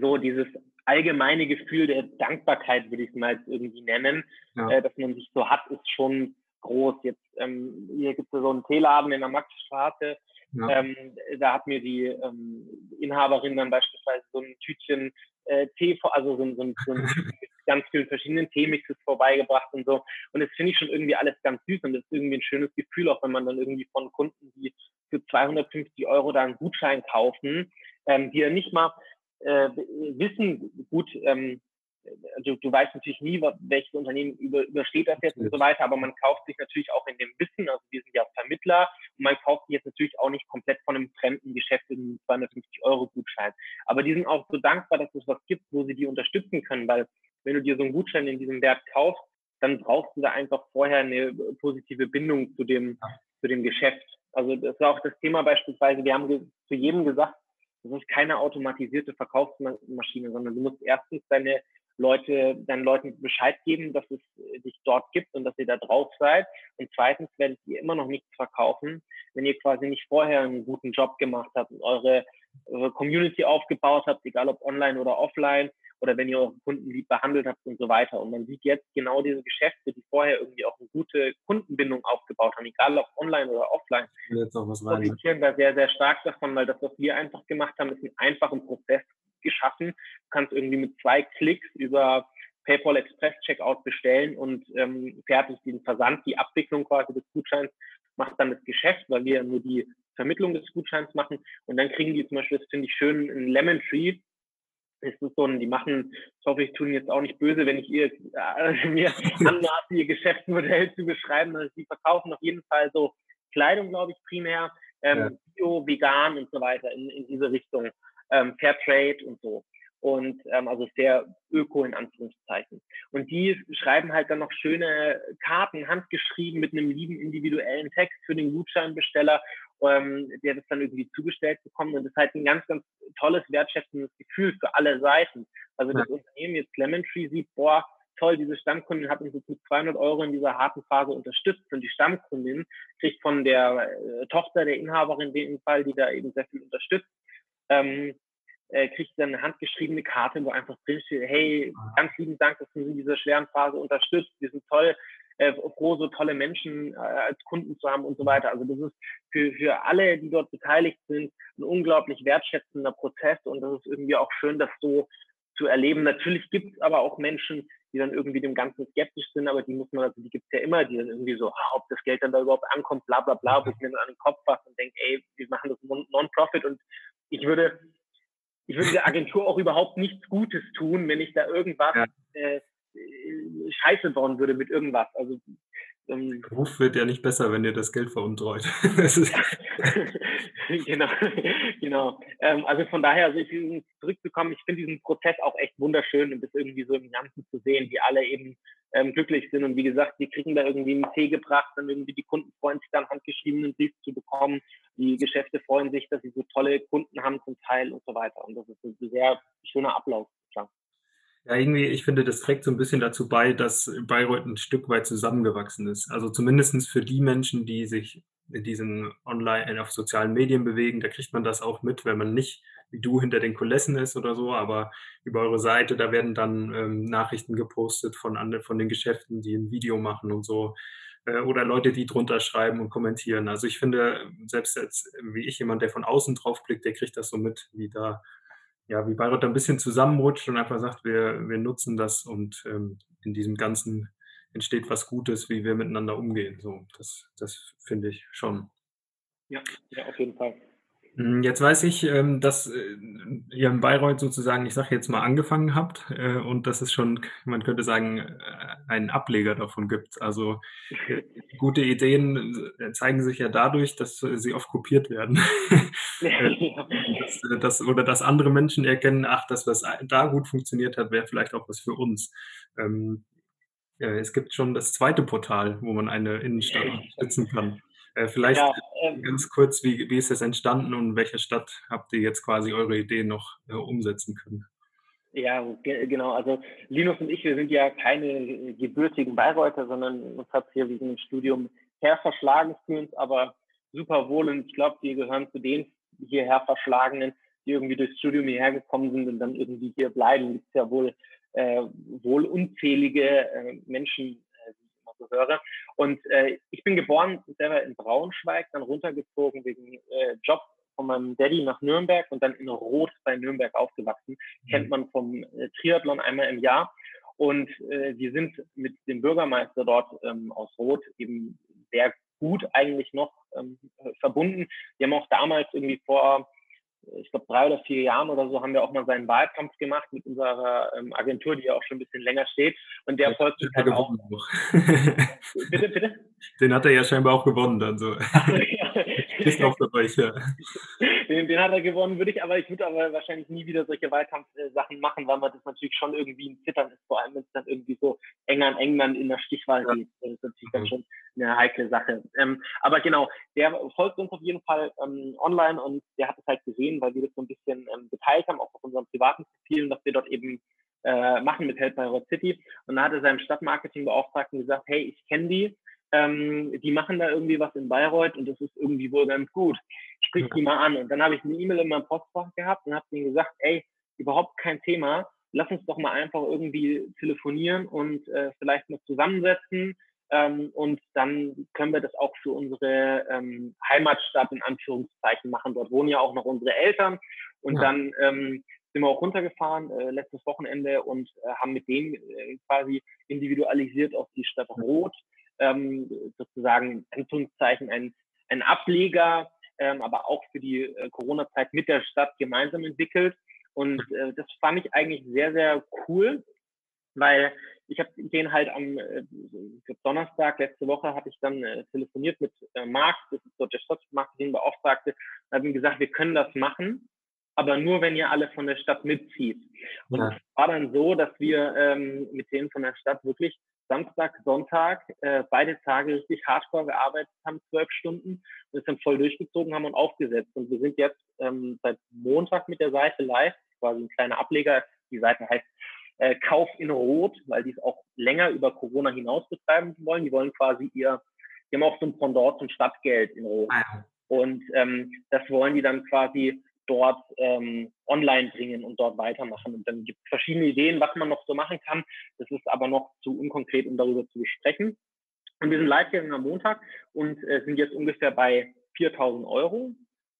Speaker 2: so dieses allgemeine Gefühl der Dankbarkeit, würde ich es mal jetzt irgendwie nennen, ja. äh, dass man sich so hat, ist schon groß. Jetzt ähm, hier gibt es so einen Teeladen in der Maxstraße. Ja. Ähm, da hat mir die ähm, Inhaberin dann beispielsweise so ein Tütchen äh, Tee, also so, so, so ein *laughs* ganz vielen verschiedenen Teemixes vorbeigebracht und so. Und das finde ich schon irgendwie alles ganz süß und das ist irgendwie ein schönes Gefühl, auch wenn man dann irgendwie von Kunden, die für 250 Euro da einen Gutschein kaufen, ähm, die ja nicht mal äh, wissen, gut, ähm, du, du weißt natürlich nie, welches Unternehmen über, übersteht das jetzt und so weiter, aber man kauft sich natürlich auch in dem Wissen, also wir sind ja Vermittler und man kauft sich jetzt natürlich auch nicht komplett von einem fremden Geschäft in einen 250 Euro Gutschein. Aber die sind auch so dankbar, dass es was gibt, wo sie die unterstützen können, weil wenn du dir so einen Gutschein in diesem Wert kaufst, dann brauchst du da einfach vorher eine positive Bindung zu dem, zu dem Geschäft. Also das war auch das Thema beispielsweise, wir haben zu jedem gesagt, das ist keine automatisierte Verkaufsmaschine, sondern du musst erstens deine Leute, dann Leuten Bescheid geben, dass es äh, dich dort gibt und dass ihr da drauf seid. Und zweitens werdet ihr immer noch nichts verkaufen, wenn ihr quasi nicht vorher einen guten Job gemacht habt und eure, eure Community aufgebaut habt, egal ob online oder offline, oder wenn ihr eure Kunden lieb behandelt habt und so weiter. Und man sieht jetzt genau diese Geschäfte, die vorher irgendwie auch eine gute Kundenbindung aufgebaut haben, egal ob online oder offline,
Speaker 1: jetzt noch was
Speaker 2: profitieren da sehr, sehr stark davon, weil das, was wir einfach gemacht haben, ist einen einfachen Prozess geschaffen. Du kannst irgendwie mit zwei Klicks über PayPal Express Checkout bestellen und ähm, fertig den Versand, die Abwicklung quasi des Gutscheins macht dann das Geschäft, weil wir nur die Vermittlung des Gutscheins machen. Und dann kriegen die zum Beispiel, das finde ich schön, ein Lemon Tree. Das ist so ein, die machen, ich hoffe, ich tue jetzt auch nicht böse, wenn ich ihr, äh, *laughs* mir anmaße, ihr Geschäftsmodell zu beschreiben. Also sie verkaufen auf jeden Fall so Kleidung, glaube ich, primär, ähm, ja. Bio, vegan und so weiter in, in diese Richtung ähm, Fair Trade und so. Und ähm, also sehr öko in Anführungszeichen. Und die schreiben halt dann noch schöne Karten, handgeschrieben mit einem lieben individuellen Text für den Gutscheinbesteller, ähm, der das dann irgendwie zugestellt bekommt. Und das ist halt ein ganz, ganz tolles, wertschätzendes Gefühl für alle Seiten. Also das Unternehmen jetzt Lemon Tree sieht, boah, toll, diese Stammkundin hat uns jetzt mit 200 Euro in dieser harten Phase unterstützt und die Stammkundin kriegt von der äh, Tochter der Inhaberin in dem Fall, die da eben sehr viel unterstützt, ähm, äh, kriegt dann eine handgeschriebene Karte, wo einfach drin steht, hey, ganz lieben Dank, dass du in dieser schweren Phase unterstützt. Wir sind toll, äh, froh, so tolle Menschen äh, als Kunden zu haben und so weiter. Also das ist für, für alle, die dort beteiligt sind, ein unglaublich wertschätzender Prozess und das ist irgendwie auch schön, das so zu erleben. Natürlich gibt es aber auch Menschen, die dann irgendwie dem Ganzen skeptisch sind, aber die muss man, also die gibt es ja immer, die dann irgendwie so, ah, ob das Geld dann da überhaupt ankommt, bla bla bla, wo ich mir dann an den Kopf fasse und denke, ey, wir machen das Non-Profit und ich würde ich würde der Agentur auch überhaupt nichts Gutes tun, wenn ich da irgendwas ja. äh, scheiße bauen würde mit irgendwas. Also
Speaker 1: ähm, Ruf wird ja nicht besser, wenn ihr das Geld veruntreut. *laughs* *laughs*
Speaker 2: genau, genau. Ähm, also von daher, also ich, zurückzukommen, ich finde diesen Prozess auch echt wunderschön und das irgendwie so im Ganzen zu sehen, wie alle eben ähm, glücklich sind. Und wie gesagt, die kriegen da irgendwie einen Tee gebracht, dann irgendwie die Kunden freuen sich dann handgeschriebenen Brief zu bekommen. Die Geschäfte freuen sich, dass sie so tolle Kunden haben zum Teil und so weiter. Und das ist ein sehr schöner Ablauf.
Speaker 1: Ja, irgendwie, ich finde, das trägt so ein bisschen dazu bei, dass Bayreuth ein Stück weit zusammengewachsen ist. Also zumindestens für die Menschen, die sich in diesen online auf sozialen Medien bewegen, da kriegt man das auch mit, wenn man nicht wie du hinter den Kulissen ist oder so, aber über eure Seite, da werden dann ähm, Nachrichten gepostet von anderen, von den Geschäften, die ein Video machen und so äh, oder Leute, die drunter schreiben und kommentieren. Also ich finde, selbst als wie ich jemand, der von außen drauf blickt, der kriegt das so mit, wie da ja, wie Bayreuth ein bisschen zusammenrutscht und einfach sagt, wir, wir nutzen das und ähm, in diesem Ganzen entsteht was Gutes, wie wir miteinander umgehen. So, das, das finde ich schon.
Speaker 2: Ja, ja, auf jeden Fall.
Speaker 1: Hm, jetzt weiß ich, ähm, dass äh, ihr in Bayreuth sozusagen, ich sage jetzt mal, angefangen habt äh, und dass es schon, man könnte sagen, äh, einen Ableger davon gibt. Also *laughs* gute Ideen zeigen sich ja dadurch, dass sie oft kopiert werden. *laughs* *laughs* das, das, oder dass andere Menschen erkennen, ach, das, was da gut funktioniert hat, wäre vielleicht auch was für uns. Ähm, es gibt schon das zweite Portal, wo man eine Innenstadt unterstützen kann. Äh, vielleicht ja, ähm, ganz kurz, wie, wie ist das entstanden und in welcher Stadt habt ihr jetzt quasi eure Idee noch äh, umsetzen können?
Speaker 2: Ja, genau. Also Linus und ich, wir sind ja keine gebürtigen Bayreuther, sondern uns hat hier wegen dem Studium her verschlagen, fühlen uns aber super wohl und ich glaube, wir gehören zu den hierher Verschlagenen, die irgendwie durchs Studium hierher gekommen sind und dann irgendwie hier bleiben. Es gibt ja wohl, äh, wohl unzählige äh, Menschen, so höre. Und äh, ich bin geboren selber in Braunschweig, dann runtergezogen wegen äh, Job von meinem Daddy nach Nürnberg und dann in Rot bei Nürnberg aufgewachsen. Mhm. Kennt man vom äh, Triathlon einmal im Jahr. Und äh, wir sind mit dem Bürgermeister dort ähm, aus Rot eben sehr gut eigentlich noch ähm, verbunden. Wir haben auch damals irgendwie vor ich glaube, drei oder vier Jahren oder so haben wir auch mal seinen Wahlkampf gemacht mit unserer ähm, Agentur, die ja auch schon ein bisschen länger steht. Und der folgt uns halt auch. *laughs*
Speaker 1: bitte, bitte? Den hat er ja scheinbar auch gewonnen dann so.
Speaker 2: Ist auch dabei, ja. *laughs* Den, den, hat er gewonnen, würde ich, aber ich würde aber wahrscheinlich nie wieder solche Wahlkampfsachen machen, weil man das natürlich schon irgendwie ein Zittern ist, vor allem wenn es dann irgendwie so eng an England in der Stichwahl ja. geht. Das ist natürlich mhm. dann schon eine heikle Sache. Ähm, aber genau, der folgt uns auf jeden Fall ähm, online und der hat es halt gesehen, weil wir das so ein bisschen ähm, geteilt haben, auch auf unseren privaten Profilen, dass wir dort eben äh, machen mit Help by Road City. Und da hat er seinem Stadtmarketingbeauftragten gesagt, hey, ich kenne die, ähm, die machen da irgendwie was in Bayreuth und das ist irgendwie wohl ganz gut. Sprich die mal an. Und dann habe ich eine E-Mail in meinem Postfach gehabt und habe ihnen gesagt, ey, überhaupt kein Thema. Lass uns doch mal einfach irgendwie telefonieren und äh, vielleicht mal zusammensetzen. Ähm, und dann können wir das auch für unsere ähm, Heimatstadt in Anführungszeichen machen. Dort wohnen ja auch noch unsere Eltern. Und ja. dann ähm, sind wir auch runtergefahren äh, letztes Wochenende und äh, haben mit denen äh, quasi individualisiert auf die Stadt Rot ähm, sozusagen Anführungszeichen ein, ein Ableger, ähm, aber auch für die äh, Corona-Zeit mit der Stadt gemeinsam entwickelt. Und äh, das fand ich eigentlich sehr, sehr cool, weil ich habe den halt am äh, Donnerstag letzte Woche hatte ich dann äh, telefoniert mit äh, Marc, das ist dort der Stadtmarketingbeauftragte, und habe ihm gesagt, wir können das machen, aber nur wenn ihr alle von der Stadt mitzieht. Und es war dann so, dass wir ähm, mit denen von der Stadt wirklich Samstag, Sonntag, äh, beide Tage richtig hardcore gearbeitet haben, zwölf Stunden und es dann voll durchgezogen haben und aufgesetzt. Und wir sind jetzt ähm, seit Montag mit der Seite live, quasi ein kleiner Ableger. Die Seite heißt äh, Kauf in Rot, weil die es auch länger über Corona hinaus betreiben wollen. Die wollen quasi ihr, die haben auch so ein Pendant zum Stadtgeld in Rot. Ah und ähm, das wollen die dann quasi dort ähm, online bringen und dort weitermachen. Und dann gibt es verschiedene Ideen, was man noch so machen kann. Das ist aber noch zu unkonkret, um darüber zu besprechen. Und wir sind live gegangen am Montag und äh, sind jetzt ungefähr bei 4.000 Euro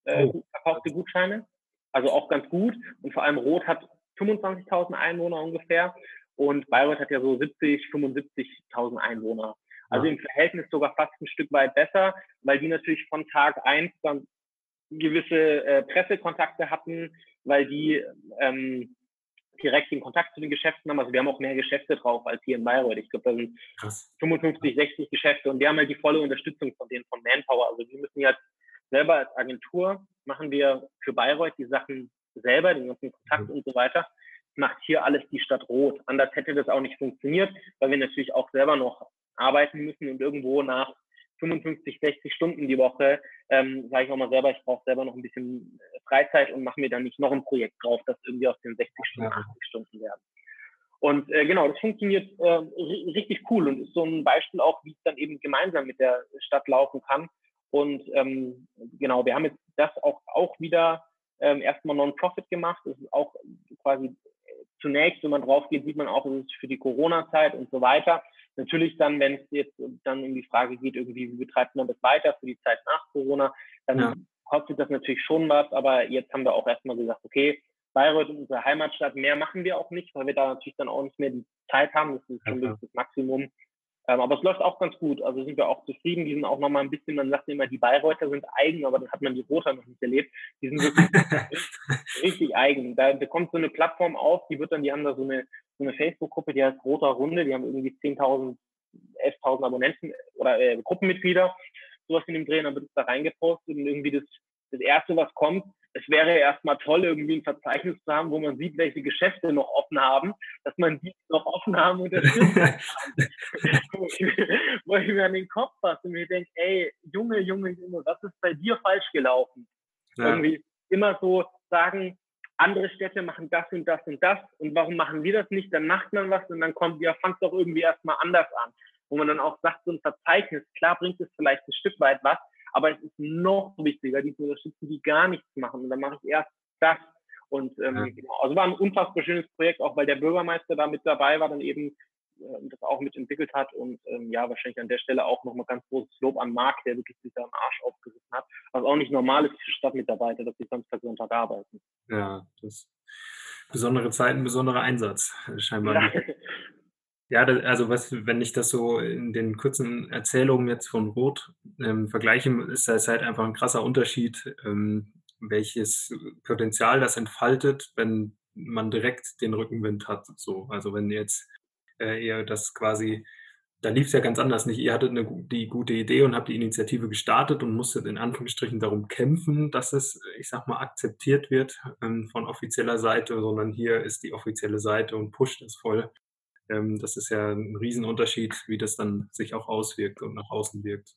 Speaker 2: äh, oh. verkaufte Gutscheine. Also auch ganz gut. Und vor allem Rot hat 25.000 Einwohner ungefähr und Bayreuth hat ja so 70, 75.000 Einwohner. Also im Verhältnis sogar fast ein Stück weit besser, weil die natürlich von Tag eins dann gewisse äh, Pressekontakte hatten, weil die ähm, direkt den Kontakt zu den Geschäften haben. Also wir haben auch mehr Geschäfte drauf als hier in Bayreuth. Ich glaube, da sind Krass. 55, 60 Geschäfte und wir haben halt die volle Unterstützung von denen von Manpower. Also wir müssen jetzt selber als Agentur machen wir für Bayreuth die Sachen selber, den ganzen Kontakt mhm. und so weiter. Macht hier alles die Stadt rot. Anders hätte das auch nicht funktioniert, weil wir natürlich auch selber noch arbeiten müssen und irgendwo nach 55, 60 Stunden die Woche, ähm, sage ich auch mal selber, ich brauche selber noch ein bisschen äh, Freizeit und mache mir dann nicht noch ein Projekt drauf, das irgendwie aus den 60 Stunden 80 Stunden werden. Und äh, genau, das funktioniert äh, richtig cool und ist so ein Beispiel auch, wie es dann eben gemeinsam mit der Stadt laufen kann. Und ähm, genau, wir haben jetzt das auch, auch wieder ähm, erstmal Non-Profit gemacht. Das ist auch quasi zunächst, wenn man drauf geht, sieht man auch, es ist für die Corona-Zeit und so weiter. Natürlich dann, wenn es jetzt dann um die Frage geht, irgendwie, wie betreibt man das weiter für die Zeit nach Corona, dann ja. kostet das natürlich schon was, aber jetzt haben wir auch erstmal gesagt, okay, Bayreuth ist unsere Heimatstadt, mehr machen wir auch nicht, weil wir da natürlich dann auch nicht mehr die Zeit haben. Das ist schon ja. das Maximum. Ähm, aber es läuft auch ganz gut. Also sind wir auch zufrieden. Die sind auch nochmal ein bisschen, man sagt immer, die Bayreuther sind eigen, aber dann hat man die Roter noch nicht erlebt. Die sind wirklich richtig, *laughs* richtig eigen. Da, da kommt so eine Plattform auf, die wird dann, die haben da so eine, so eine Facebook-Gruppe, die heißt Roter Runde, die haben irgendwie 10.000, 11.000 Abonnenten oder äh, Gruppenmitglieder, sowas in dem Dreh, dann wird es da reingepostet und irgendwie das, das erste, was kommt, es wäre erstmal toll, irgendwie ein Verzeichnis zu haben, wo man sieht, welche Geschäfte noch offen haben, dass man die noch offen haben und das *laughs* wo ich mir an den Kopf fasse und mir denke, ey, Junge, Junge, Junge, was ist bei dir falsch gelaufen? Ja. Irgendwie immer so sagen, andere Städte machen das und das und das und warum machen wir das nicht? Dann macht man was und dann kommt, ja, fangt doch irgendwie erstmal anders an. Wo man dann auch sagt, so ein Verzeichnis, klar bringt es vielleicht ein Stück weit was, aber es ist noch wichtiger, die zu unterstützen, die gar nichts machen. Und dann mache ich erst das. Und ähm, ja. genau. also war ein unfassbar schönes Projekt, auch weil der Bürgermeister da mit dabei war, dann eben äh, das auch mitentwickelt hat. Und ähm, ja, wahrscheinlich an der Stelle auch nochmal ganz großes Lob an Marc, der wirklich sich da am Arsch aufgerissen hat. Was auch nicht normal ist für Stadtmitarbeiter, dass sie Samstag Sonntag arbeiten.
Speaker 1: Ja, das besondere Zeiten, besonderer Einsatz, scheinbar. Ja. *laughs* Ja, also was, wenn ich das so in den kurzen Erzählungen jetzt von Rot ähm, vergleiche, ist das halt einfach ein krasser Unterschied, ähm, welches Potenzial das entfaltet, wenn man direkt den Rückenwind hat. So, also wenn jetzt äh, ihr das quasi, da lief es ja ganz anders nicht. Ihr hattet eine, die gute Idee und habt die Initiative gestartet und musstet in Anführungsstrichen darum kämpfen, dass es, ich sag mal, akzeptiert wird ähm, von offizieller Seite, sondern hier ist die offizielle Seite und pusht es voll. Ähm, das ist ja ein Riesenunterschied, wie das dann sich auch auswirkt und nach außen wirkt.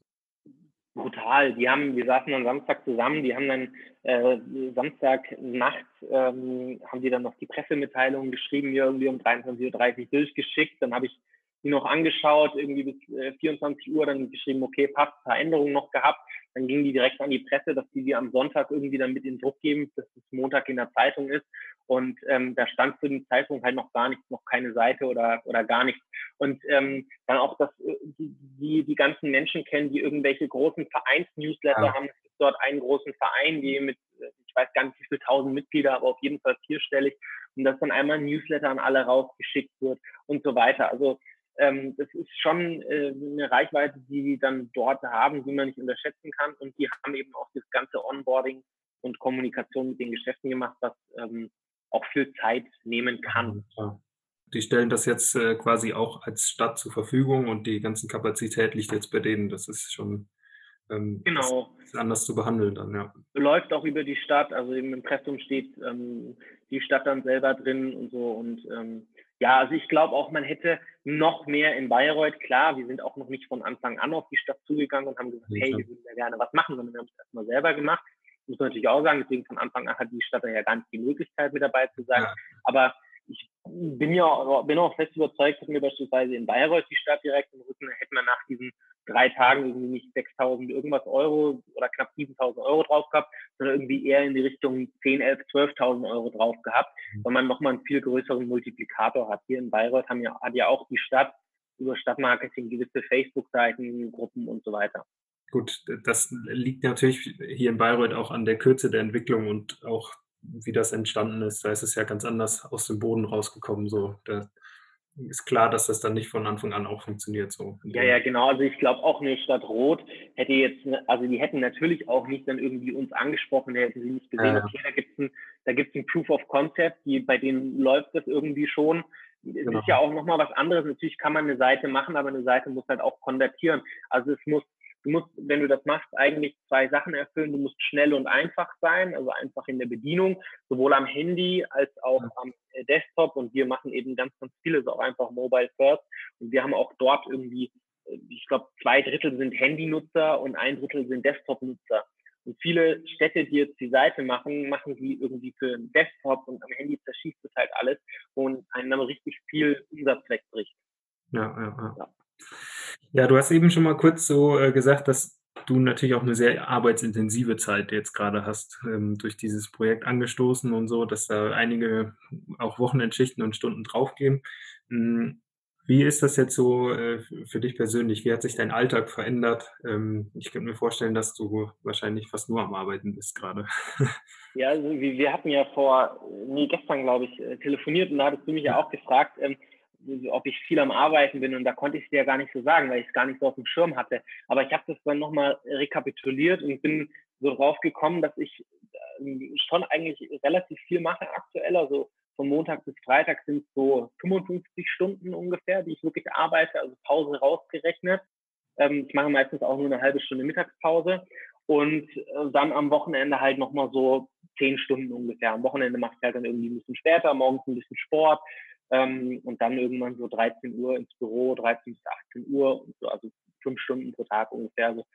Speaker 2: Brutal. Die haben, wir saßen am Samstag zusammen, die haben dann äh, Samstagnacht ähm, haben die dann noch die Pressemitteilung geschrieben, irgendwie um 23.30 Uhr durchgeschickt. Dann habe ich die noch angeschaut, irgendwie bis äh, 24 Uhr, dann geschrieben, okay, passt, Veränderungen noch gehabt. Dann gingen die direkt an die Presse, dass die die am Sonntag irgendwie dann mit in Druck geben, dass es Montag in der Zeitung ist. Und ähm, da stand zu dem Zeitpunkt halt noch gar nichts, noch keine Seite oder, oder gar nichts. Und ähm, dann auch, dass äh, die, die, die ganzen Menschen kennen, die irgendwelche großen Vereins-Newsletter ja. haben. Es gibt dort einen großen Verein, die mit, ich weiß gar nicht wie viele tausend Mitglieder, aber auf jeden Fall vierstellig. Und dass dann einmal ein Newsletter an alle rausgeschickt wird und so weiter. Also ähm, das ist schon äh, eine Reichweite, die die dann dort haben, die man nicht unterschätzen kann. Und die haben eben auch das ganze Onboarding und Kommunikation mit den Geschäften gemacht, was ähm, auch viel Zeit nehmen kann. Ja.
Speaker 1: Die stellen das jetzt äh, quasi auch als Stadt zur Verfügung und die ganze Kapazität liegt jetzt bei denen. Das ist schon ähm, genau. Ist anders zu behandeln dann, ja.
Speaker 2: Läuft auch über die Stadt, also im Impressum steht ähm, die Stadt dann selber drin und so und ähm, ja, also ich glaube auch, man hätte noch mehr in Bayreuth, klar, wir sind auch noch nicht von Anfang an auf die Stadt zugegangen und haben gesagt, ja. hey, wir würden ja gerne was machen, sondern wir haben es erstmal selber gemacht. Muss man natürlich auch sagen, deswegen von Anfang an hat die Stadt ja gar nicht die Möglichkeit, mit dabei zu sein. Ja. Aber ich bin ja bin auch fest überzeugt, dass wir beispielsweise in Bayreuth die Stadt direkt im Rücken, hätten wir nach diesen drei Tagen irgendwie nicht 6.000 irgendwas Euro oder knapp 7.000 Euro drauf gehabt, sondern irgendwie eher in die Richtung 10, 11, 12.000 Euro drauf gehabt, mhm. weil man nochmal einen viel größeren Multiplikator hat. Hier in Bayreuth haben ja, hat ja auch die Stadt über Stadtmarketing gewisse Facebook-Seiten, Gruppen und so weiter.
Speaker 1: Gut, das liegt natürlich hier in Bayreuth auch an der Kürze der Entwicklung und auch wie das entstanden ist. Da ist es ja ganz anders aus dem Boden rausgekommen. So, da ist klar, dass das dann nicht von Anfang an auch funktioniert. So.
Speaker 2: Ja, ja, genau. Also ich glaube auch eine Stadt Rot hätte jetzt, also die hätten natürlich auch nicht dann irgendwie uns angesprochen, der hätte sie nicht gesehen, ja. okay, da gibt es ein, da gibt's ein Proof of Concept, die, bei denen läuft das irgendwie schon. Es genau. ist ja auch nochmal was anderes. Natürlich kann man eine Seite machen, aber eine Seite muss halt auch konvertieren. Also es muss Du musst, wenn du das machst, eigentlich zwei Sachen erfüllen. Du musst schnell und einfach sein, also einfach in der Bedienung, sowohl am Handy als auch am äh, Desktop. Und wir machen eben ganz, ganz vieles auch einfach Mobile First. Und wir haben auch dort irgendwie, äh, ich glaube, zwei Drittel sind Handynutzer und ein Drittel sind Desktop-Nutzer. Und viele Städte, die jetzt die Seite machen, machen die irgendwie für den Desktop und am Handy zerschießt es halt alles und einem dann richtig viel Umsatz wegbricht.
Speaker 1: Ja, ja, ja. ja. Ja, du hast eben schon mal kurz so äh, gesagt, dass du natürlich auch eine sehr arbeitsintensive Zeit jetzt gerade hast, ähm, durch dieses Projekt angestoßen und so, dass da einige auch Wochenendschichten und Stunden draufgehen. Hm, wie ist das jetzt so äh, für dich persönlich? Wie hat sich dein Alltag verändert? Ähm, ich könnte mir vorstellen, dass du wahrscheinlich fast nur am Arbeiten bist gerade. *laughs*
Speaker 2: Ja, also wir hatten ja vor, nee, gestern glaube ich, äh, telefoniert und da hattest du mich ja auch gefragt, ähm, ob ich viel am Arbeiten bin und da konnte ich dir ja gar nicht so sagen, weil ich es gar nicht so auf dem Schirm hatte. Aber ich habe das dann nochmal rekapituliert und bin so drauf gekommen, dass ich ähm, schon eigentlich relativ viel mache aktuell. Also von Montag bis Freitag sind es so 55 Stunden ungefähr, die ich wirklich arbeite, also Pause rausgerechnet. Ähm, ich mache meistens auch nur eine halbe Stunde Mittagspause und äh, dann am Wochenende halt nochmal so zehn Stunden ungefähr. Am Wochenende mache ich halt dann irgendwie ein bisschen später, morgens ein bisschen Sport, ähm, und dann irgendwann so 13 Uhr ins Büro, 13 bis 18 Uhr, so, also fünf Stunden pro Tag ungefähr. Also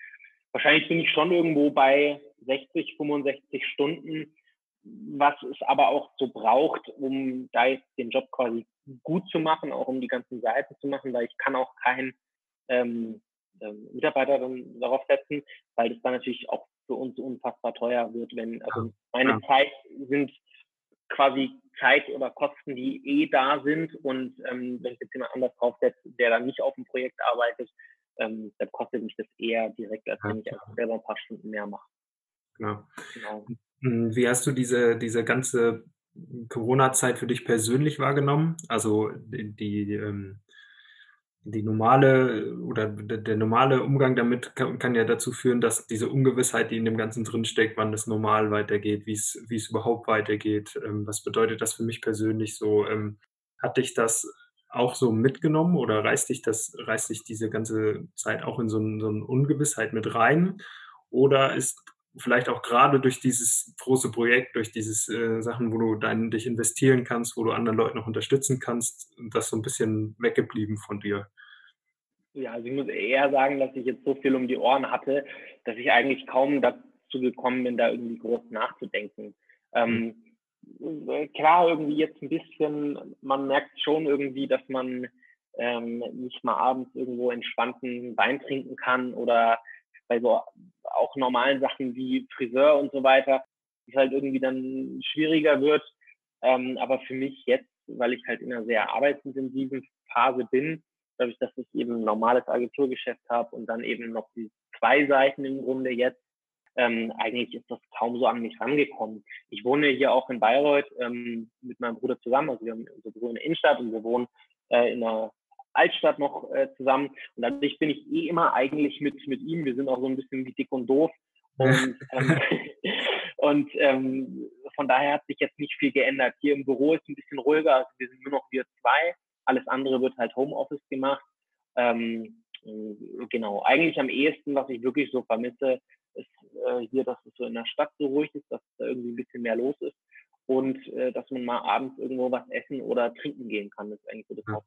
Speaker 2: wahrscheinlich bin ich schon irgendwo bei 60, 65 Stunden, was es aber auch so braucht, um da jetzt den Job quasi gut zu machen, auch um die ganzen Seiten zu machen, weil ich kann auch keinen ähm, ähm, Mitarbeiter dann darauf setzen, weil das dann natürlich auch für uns unfassbar teuer wird, wenn, also meine ja. Zeit sind quasi Zeit oder Kosten, die eh da sind. Und ähm, wenn ich jetzt jemand anders draufsetze, der dann nicht auf dem Projekt arbeitet, ähm, dann kostet mich das eher direkt, als wenn ich einfach selber ein paar Stunden mehr mache.
Speaker 1: Genau. genau. Hm, wie hast du diese, diese ganze Corona-Zeit für dich persönlich wahrgenommen? Also die, die ähm, die normale oder der normale Umgang damit kann, kann, ja dazu führen, dass diese Ungewissheit, die in dem Ganzen drinsteckt, wann es normal weitergeht, wie es, wie es überhaupt weitergeht, ähm, was bedeutet das für mich persönlich so? Ähm, hat dich das auch so mitgenommen oder reißt dich das, reißt dich diese ganze Zeit auch in so, so eine Ungewissheit mit rein? Oder ist vielleicht auch gerade durch dieses große Projekt, durch diese äh, Sachen, wo du dann dich investieren kannst, wo du anderen Leuten noch unterstützen kannst, das so ein bisschen weggeblieben von dir?
Speaker 2: Ja, also ich muss eher sagen, dass ich jetzt so viel um die Ohren hatte, dass ich eigentlich kaum dazu gekommen bin, da irgendwie groß nachzudenken. Ähm, klar, irgendwie jetzt ein bisschen, man merkt schon irgendwie, dass man ähm, nicht mal abends irgendwo entspannten Wein trinken kann oder bei so auch normalen Sachen wie Friseur und so weiter, es halt irgendwie dann schwieriger wird. Ähm, aber für mich jetzt, weil ich halt in einer sehr arbeitsintensiven Phase bin, dadurch, dass ich eben ein normales Agenturgeschäft habe und dann eben noch die zwei Seiten im Grunde jetzt, ähm, eigentlich ist das kaum so an mich rangekommen. Ich wohne hier auch in Bayreuth ähm, mit meinem Bruder zusammen, also wir haben unser Büro in der Innenstadt und wir wohnen äh, in einer Altstadt noch äh, zusammen. Und dadurch bin ich eh immer eigentlich mit, mit ihm. Wir sind auch so ein bisschen wie dick und doof. Und, *laughs* ähm, *laughs* und ähm, von daher hat sich jetzt nicht viel geändert. Hier im Büro ist ein bisschen ruhiger. Also wir sind nur noch wir zwei. Alles andere wird halt Homeoffice gemacht. Ähm, genau. Eigentlich am ehesten, was ich wirklich so vermisse, ist äh, hier, dass es so in der Stadt so ruhig ist, dass da irgendwie ein bisschen mehr los ist und äh, dass man mal abends irgendwo was essen oder trinken gehen kann. Das ist eigentlich so das Haupt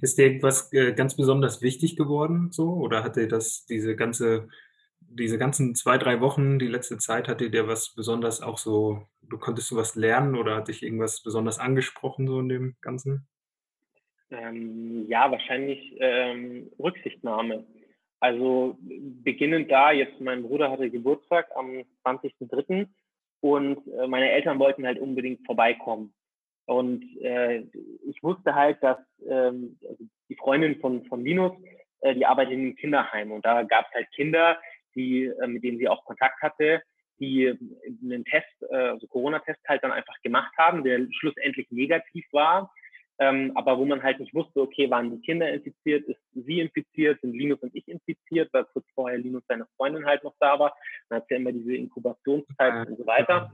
Speaker 1: ist dir irgendwas äh, ganz besonders wichtig geworden so? Oder hat dir das diese ganze, diese ganzen zwei, drei Wochen, die letzte Zeit, hat dir dir was besonders auch so, du konntest du was lernen oder hat dich irgendwas besonders angesprochen so in dem Ganzen?
Speaker 2: Ähm, ja, wahrscheinlich ähm, Rücksichtnahme. Also beginnend da, jetzt mein Bruder hatte Geburtstag am 20.03. und äh, meine Eltern wollten halt unbedingt vorbeikommen. Und äh, ich wusste halt, dass ähm, also die Freundin von, von Linus, äh, die arbeitet in einem Kinderheim. Und da gab es halt Kinder, die, äh, mit denen sie auch Kontakt hatte, die einen Test, äh, also Corona-Test halt dann einfach gemacht haben, der schlussendlich negativ war. Ähm, aber wo man halt nicht wusste, okay, waren die Kinder infiziert, ist sie infiziert, sind Linus und ich infiziert, weil kurz vorher Linus seine Freundin halt noch da war. Dann hat ja immer diese Inkubationszeit und so weiter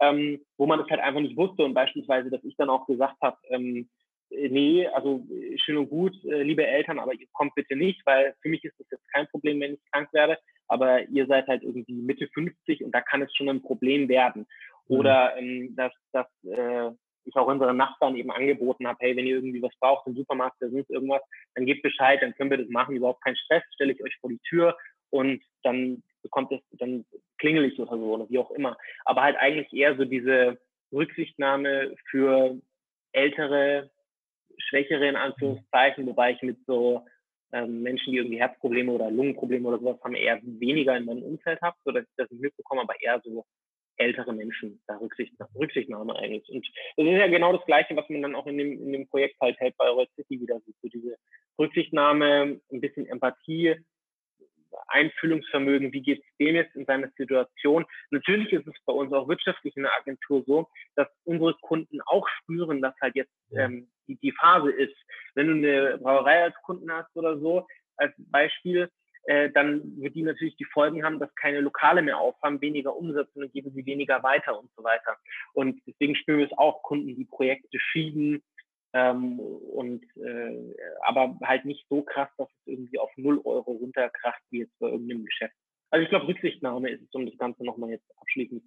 Speaker 2: ähm, wo man es halt einfach nicht wusste und beispielsweise, dass ich dann auch gesagt habe, ähm, nee, also schön und gut, äh, liebe Eltern, aber ihr kommt bitte nicht, weil für mich ist das jetzt kein Problem, wenn ich krank werde, aber ihr seid halt irgendwie Mitte 50 und da kann es schon ein Problem werden. Mhm. Oder ähm, dass, dass äh, ich auch unseren Nachbarn eben angeboten habe, hey, wenn ihr irgendwie was braucht im Supermarkt oder sonst irgendwas, dann gebt Bescheid, dann können wir das machen, überhaupt kein Stress, stelle ich euch vor die Tür und dann bekommt es dann klingelig oder so oder wie auch immer. Aber halt eigentlich eher so diese Rücksichtnahme für ältere, schwächere in Anführungszeichen, wobei ich mit so ähm, Menschen, die irgendwie Herzprobleme oder Lungenprobleme oder sowas haben, eher weniger in meinem Umfeld habe, sodass ich das nicht mitbekomme, aber eher so ältere Menschen, da Rücksicht, Rücksichtnahme eigentlich. Und das ist ja genau das Gleiche, was man dann auch in dem, in dem Projekt halt hält bei Royal City wieder sieht. So diese Rücksichtnahme, ein bisschen Empathie, Einfühlungsvermögen, wie geht es dem jetzt in seiner Situation. Natürlich ist es bei uns auch wirtschaftlich in der Agentur so, dass unsere Kunden auch spüren, dass halt jetzt ähm, die, die Phase ist. Wenn du eine Brauerei als Kunden hast oder so, als Beispiel, äh, dann wird die natürlich die Folgen haben, dass keine Lokale mehr aufhaben, weniger Umsatz und dann geben sie weniger weiter und so weiter. Und deswegen spüren wir es auch, Kunden, die Projekte schieben, ähm, und äh, aber halt nicht so krass, dass es irgendwie auf 0 Euro runterkracht, wie jetzt bei irgendeinem Geschäft. Also ich glaube, Rücksichtnahme ist es, um das Ganze nochmal jetzt abschließend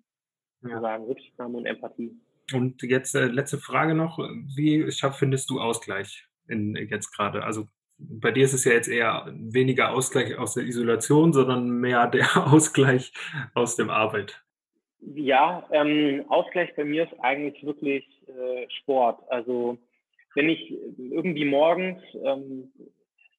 Speaker 2: ja. zu sagen. Rücksichtnahme und Empathie.
Speaker 1: Und jetzt äh, letzte Frage noch. Wie findest du Ausgleich in, jetzt gerade? Also bei dir ist es ja jetzt eher weniger Ausgleich aus der Isolation, sondern mehr der *laughs* Ausgleich aus dem Arbeit.
Speaker 2: Ja, ähm, Ausgleich bei mir ist eigentlich wirklich äh, Sport. Also wenn ich irgendwie morgens ähm,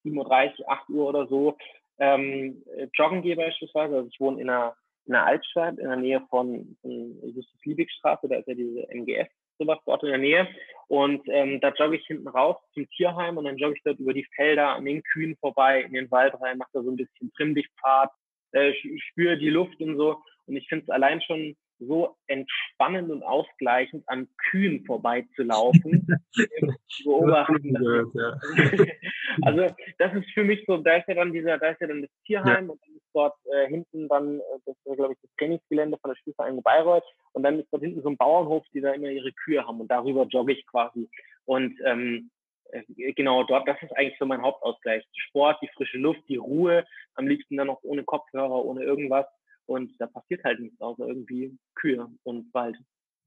Speaker 2: 7.30 Uhr, 8 Uhr oder so ähm, joggen gehe beispielsweise, also ich wohne in einer, in einer Altstadt in der Nähe von, von Justus-Liebig-Straße, da ist ja diese MGF sowas dort in der Nähe. Und ähm, da jogge ich hinten raus zum Tierheim und dann jogge ich dort über die Felder an den Kühen vorbei, in den Wald rein, mache da so ein bisschen Trimmdichtpfad, äh, spüre die Luft und so. Und ich finde es allein schon so entspannend und ausgleichend an Kühen vorbeizulaufen. *laughs* beobachten. Gehört, ja. *laughs* also das ist für mich so, da ist ja dann dieser, da ist ja dann das Tierheim ja. und dann ist dort äh, hinten dann, äh, das ist glaube ich das Trainingsgelände von der Spielvereinigung Bayreuth und dann ist dort hinten so ein Bauernhof, die da immer ihre Kühe haben und darüber jogge ich quasi. Und ähm, äh, genau dort, das ist eigentlich so mein Hauptausgleich. Sport, die frische Luft, die Ruhe, am liebsten dann noch ohne Kopfhörer, ohne irgendwas. Und da passiert halt nichts außer irgendwie Kühe und Wald.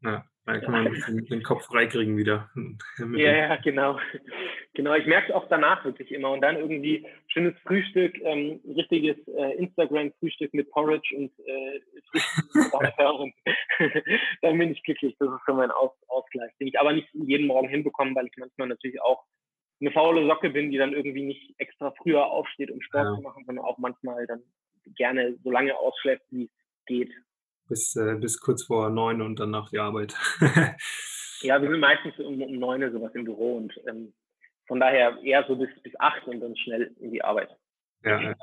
Speaker 1: Ja, dann kann man ja. den Kopf freikriegen wieder. *laughs*
Speaker 2: ja, ja, genau. *laughs* Genau, ich merke es auch danach wirklich immer. Und dann irgendwie schönes Frühstück, ähm, richtiges äh, Instagram-Frühstück mit Porridge und äh, Frühstück *laughs* Dann bin ich glücklich. Das ist so mein Aus Ausgleich, den ich aber nicht jeden Morgen hinbekomme, weil ich manchmal natürlich auch eine faule Socke bin, die dann irgendwie nicht extra früher aufsteht, um Sport ja. zu machen, sondern auch manchmal dann gerne so lange ausschläft, wie es geht.
Speaker 1: Bis, äh, bis kurz vor neun und dann nach die Arbeit. *laughs*
Speaker 2: ja, wir sind meistens um, um neun sowas im Büro und ähm, von daher eher so bis, bis acht und dann schnell in die Arbeit.
Speaker 1: Ja,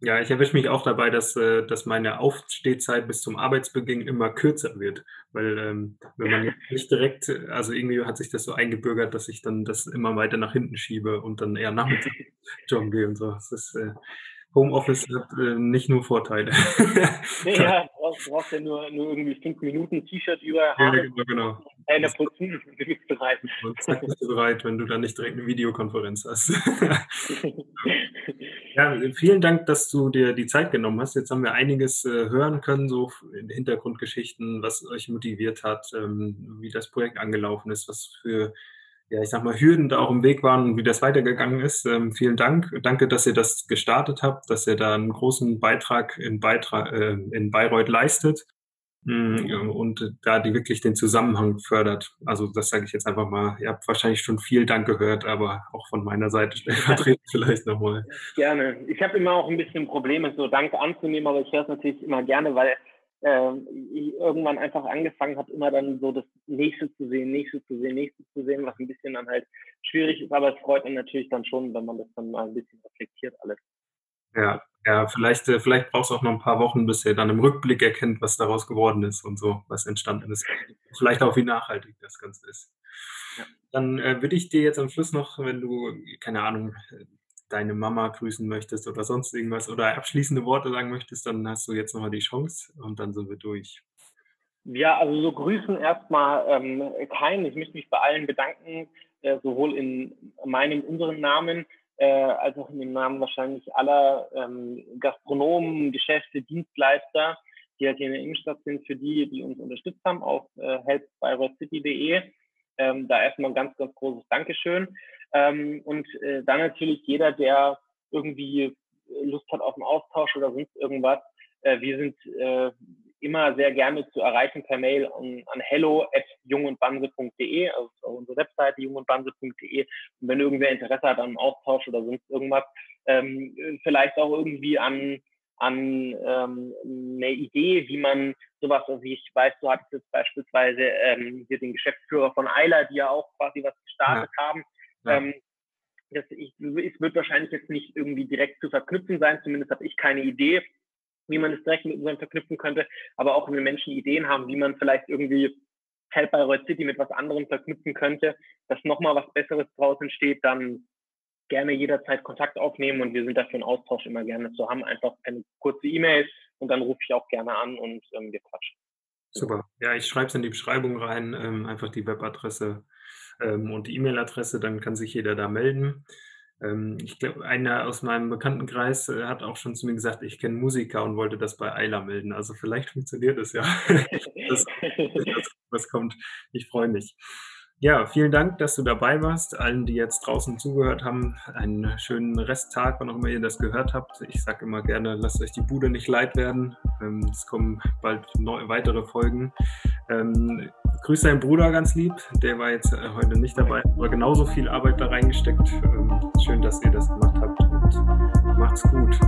Speaker 1: ja ich erwische mich auch dabei, dass, äh, dass meine Aufstehzeit bis zum Arbeitsbeginn immer kürzer wird. Weil ähm, wenn man nicht direkt, also irgendwie hat sich das so eingebürgert, dass ich dann das immer weiter nach hinten schiebe und dann eher nachmittags *laughs* joggen gehe und so. Das ist, äh, Homeoffice hat äh, nicht nur Vorteile. *laughs*
Speaker 2: ja, du brauchst, brauchst ja nur, nur irgendwie fünf Minuten T-Shirt über Haare. Ja, genau, genau. Eine putzen, du bist bereit.
Speaker 1: Zack, bist du bereit, wenn du dann nicht direkt eine Videokonferenz hast. *laughs* ja, vielen Dank, dass du dir die Zeit genommen hast. Jetzt haben wir einiges äh, hören können, so in Hintergrundgeschichten, was euch motiviert hat, ähm, wie das Projekt angelaufen ist, was für ja, ich sag mal, Hürden da auch im Weg waren und wie das weitergegangen ist. Ähm, vielen Dank. Danke, dass ihr das gestartet habt, dass ihr da einen großen Beitrag in, Beitrag, äh, in Bayreuth leistet mh, und da die wirklich den Zusammenhang fördert. Also das sage ich jetzt einfach mal. Ihr habt wahrscheinlich schon viel Dank gehört, aber auch von meiner Seite *laughs* stellvertretend vielleicht nochmal.
Speaker 2: Gerne. Ich habe immer auch ein bisschen Probleme, so Danke anzunehmen, aber ich höre es natürlich immer gerne, weil irgendwann einfach angefangen habe, immer dann so das nächste zu sehen, nächste zu sehen, nächste zu sehen, was ein bisschen dann halt schwierig ist, aber es freut einen natürlich dann schon, wenn man das dann mal ein bisschen reflektiert alles.
Speaker 1: Ja, ja, vielleicht, äh, vielleicht brauchst du auch noch ein paar Wochen, bis er dann im Rückblick erkennt, was daraus geworden ist und so, was entstanden ist. Vielleicht auch, wie nachhaltig das Ganze ist. Ja. Dann äh, würde ich dir jetzt am Schluss noch, wenn du, keine Ahnung, deine Mama grüßen möchtest oder sonst irgendwas oder abschließende Worte sagen möchtest, dann hast du jetzt nochmal die Chance und dann sind wir durch.
Speaker 2: Ja, also so grüßen erstmal ähm, keinen. Ich möchte mich bei allen bedanken, äh, sowohl in meinem, unseren Namen, äh, als auch in dem Namen wahrscheinlich aller ähm, Gastronomen, Geschäfte, Dienstleister, die halt hier in der Innenstadt sind, für die, die uns unterstützt haben auf äh, helpbyroadcity.de. Ähm, da erstmal ein ganz, ganz großes Dankeschön. Ähm, und äh, dann natürlich jeder, der irgendwie Lust hat auf einen Austausch oder sonst irgendwas, Äh, wir sind äh, immer sehr gerne zu erreichen per Mail an, an hello at jungundbanse.de, also unsere Webseite jungundbanse.de. Und wenn irgendwer Interesse hat an einem Austausch oder sonst irgendwas, ähm, vielleicht auch irgendwie an, an ähm, eine Idee, wie man sowas, wie ich weiß, du hattest jetzt beispielsweise ähm, hier den Geschäftsführer von Eiler, die ja auch quasi was gestartet ja. haben. Ja. Ähm, das, ich, es wird wahrscheinlich jetzt nicht irgendwie direkt zu verknüpfen sein, zumindest habe ich keine Idee wie man es direkt mit unserem verknüpfen könnte, aber auch wenn Menschen Ideen haben, wie man vielleicht irgendwie Help by Royd City mit was anderem verknüpfen könnte, dass nochmal was Besseres draus entsteht, dann gerne jederzeit Kontakt aufnehmen und wir sind dafür einen Austausch immer gerne zu haben. Einfach eine kurze E-Mail und dann rufe ich auch gerne an und ähm, wir quatschen.
Speaker 1: Super. Ja, ich schreibe es in die Beschreibung rein, ähm, einfach die Webadresse ähm, und die E-Mail-Adresse, dann kann sich jeder da melden. Ähm, ich glaube, einer aus meinem Bekanntenkreis äh, hat auch schon zu mir gesagt, ich kenne Musiker und wollte das bei Eila melden. Also vielleicht *laughs* funktioniert es ja. *laughs* das, das, was kommt. Ich freue mich. Ja, vielen Dank, dass du dabei warst. Allen, die jetzt draußen zugehört haben, einen schönen Resttag, wann auch immer ihr das gehört habt. Ich sage immer gerne, lasst euch die Bude nicht leid werden. Ähm, es kommen bald weitere Folgen. Grüß deinen Bruder ganz lieb. Der war jetzt äh, heute nicht dabei, aber genauso viel Arbeit da reingesteckt. Ähm, schön, dass ihr das gemacht habt und macht's gut.